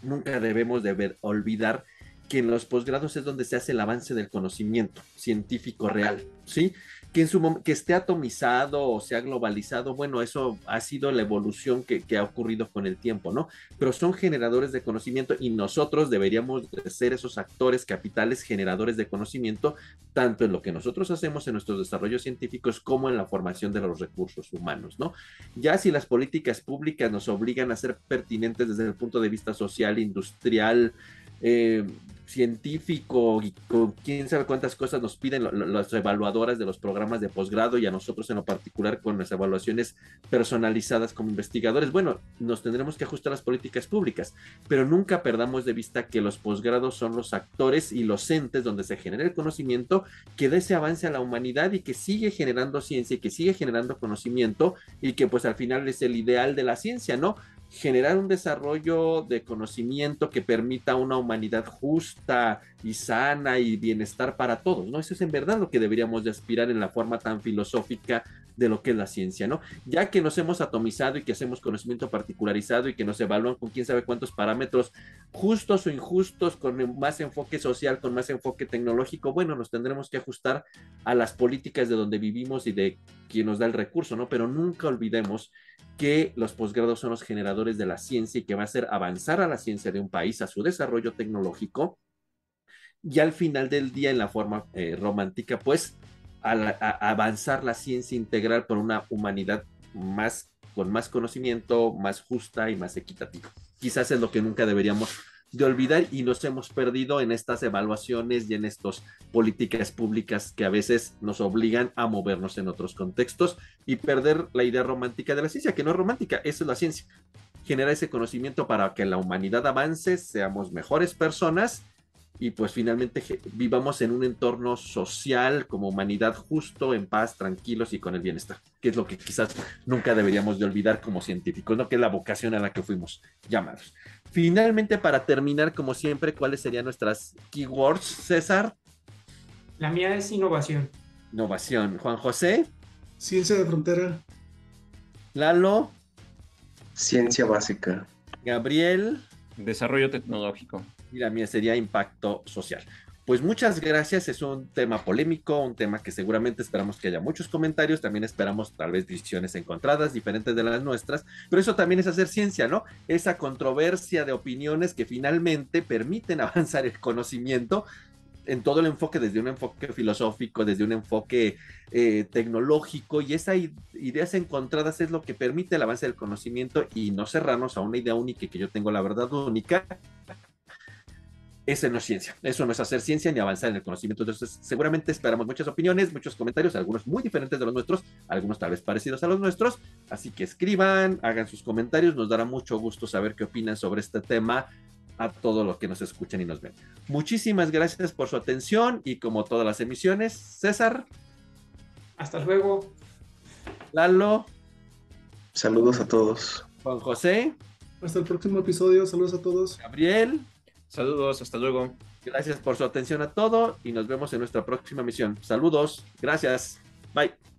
nunca debemos de ver, olvidar que en los posgrados es donde se hace el avance del conocimiento científico real, ¿sí? Que, en su, que esté atomizado o sea globalizado, bueno, eso ha sido la evolución que, ha ocurrido con el tiempo, ¿no? Pero son generadores de conocimiento y nosotros deberíamos ser esos actores capitales generadores de conocimiento, tanto en lo que nosotros hacemos en nuestros desarrollos científicos como en la formación de los recursos humanos, ¿no? Ya si las políticas públicas nos obligan a ser pertinentes desde el punto de vista social, industrial, eh, científico y con quién sabe cuántas cosas nos piden las evaluadoras de los programas de posgrado y a nosotros en lo particular con las evaluaciones personalizadas como investigadores. Bueno, nos tendremos que ajustar las políticas públicas, pero nunca perdamos de vista que los posgrados son los actores y los entes donde se genera el conocimiento que da ese avance a la humanidad y que sigue generando ciencia y que sigue generando conocimiento y que pues al final es el ideal de la ciencia, ¿no? Generar un desarrollo de conocimiento que permita una humanidad justa y sana y bienestar para todos, ¿no? Eso es en verdad lo que deberíamos de aspirar en la forma tan filosófica de lo que es la ciencia, ¿no? Ya que nos hemos atomizado y que hacemos conocimiento particularizado y que nos evalúan con quién sabe cuántos parámetros justos o injustos, con más enfoque social, con más enfoque tecnológico, bueno, nos tendremos que ajustar a las políticas de donde vivimos y de quien nos da el recurso, ¿no? Pero nunca olvidemos que los posgrados son los generadores de la ciencia y que va a hacer avanzar a la ciencia de un país, a su desarrollo tecnológico, y al final del día, en la forma eh, romántica, pues a, avanzar la ciencia integral por una humanidad más con más conocimiento, más justa y más equitativa. Quizás es lo que nunca deberíamos de olvidar y nos hemos perdido en estas evaluaciones y en estas políticas públicas que a veces nos obligan a movernos en otros contextos y perder la idea romántica de la ciencia, que no es romántica, eso es la ciencia. Genera ese conocimiento para que la humanidad avance, seamos mejores personas y pues finalmente vivamos en un entorno social como humanidad justo, en paz, tranquilos y con el bienestar, que es lo que quizás nunca deberíamos de olvidar como científicos, ¿no? que es la vocación a la que fuimos llamados. Finalmente, para terminar, como siempre, ¿cuáles serían nuestras keywords, César? La mía es innovación. Innovación. Juan José. Ciencia de frontera. Lalo. Ciencia básica. Gabriel. Desarrollo tecnológico. Y la mía sería impacto social. Pues muchas gracias, es un tema polémico, un tema que seguramente esperamos que haya muchos comentarios, también esperamos tal vez visiones encontradas, diferentes de las nuestras, pero eso también es hacer ciencia, ¿no? Esa controversia de opiniones que finalmente permiten avanzar el conocimiento en todo el enfoque, desde un enfoque filosófico, desde un enfoque eh, tecnológico, y esas ideas encontradas es lo que permite el avance del conocimiento y no cerrarnos a una idea única que yo tengo la verdad única, esa no es ciencia, eso no es hacer ciencia ni avanzar en el conocimiento. Entonces, seguramente esperamos muchas opiniones, muchos comentarios, algunos muy diferentes de los nuestros, algunos tal vez parecidos a los nuestros. Así que escriban, hagan sus comentarios, nos dará mucho gusto saber qué opinan sobre este tema a todos los que nos escuchan y nos ven. Muchísimas gracias por su atención y como todas las emisiones, César. Hasta luego. Lalo. Saludos a todos. Juan José. Hasta el próximo episodio. Saludos a todos. Gabriel. Saludos, hasta luego. Gracias por su atención a todo y nos vemos en nuestra próxima misión. Saludos, gracias, bye.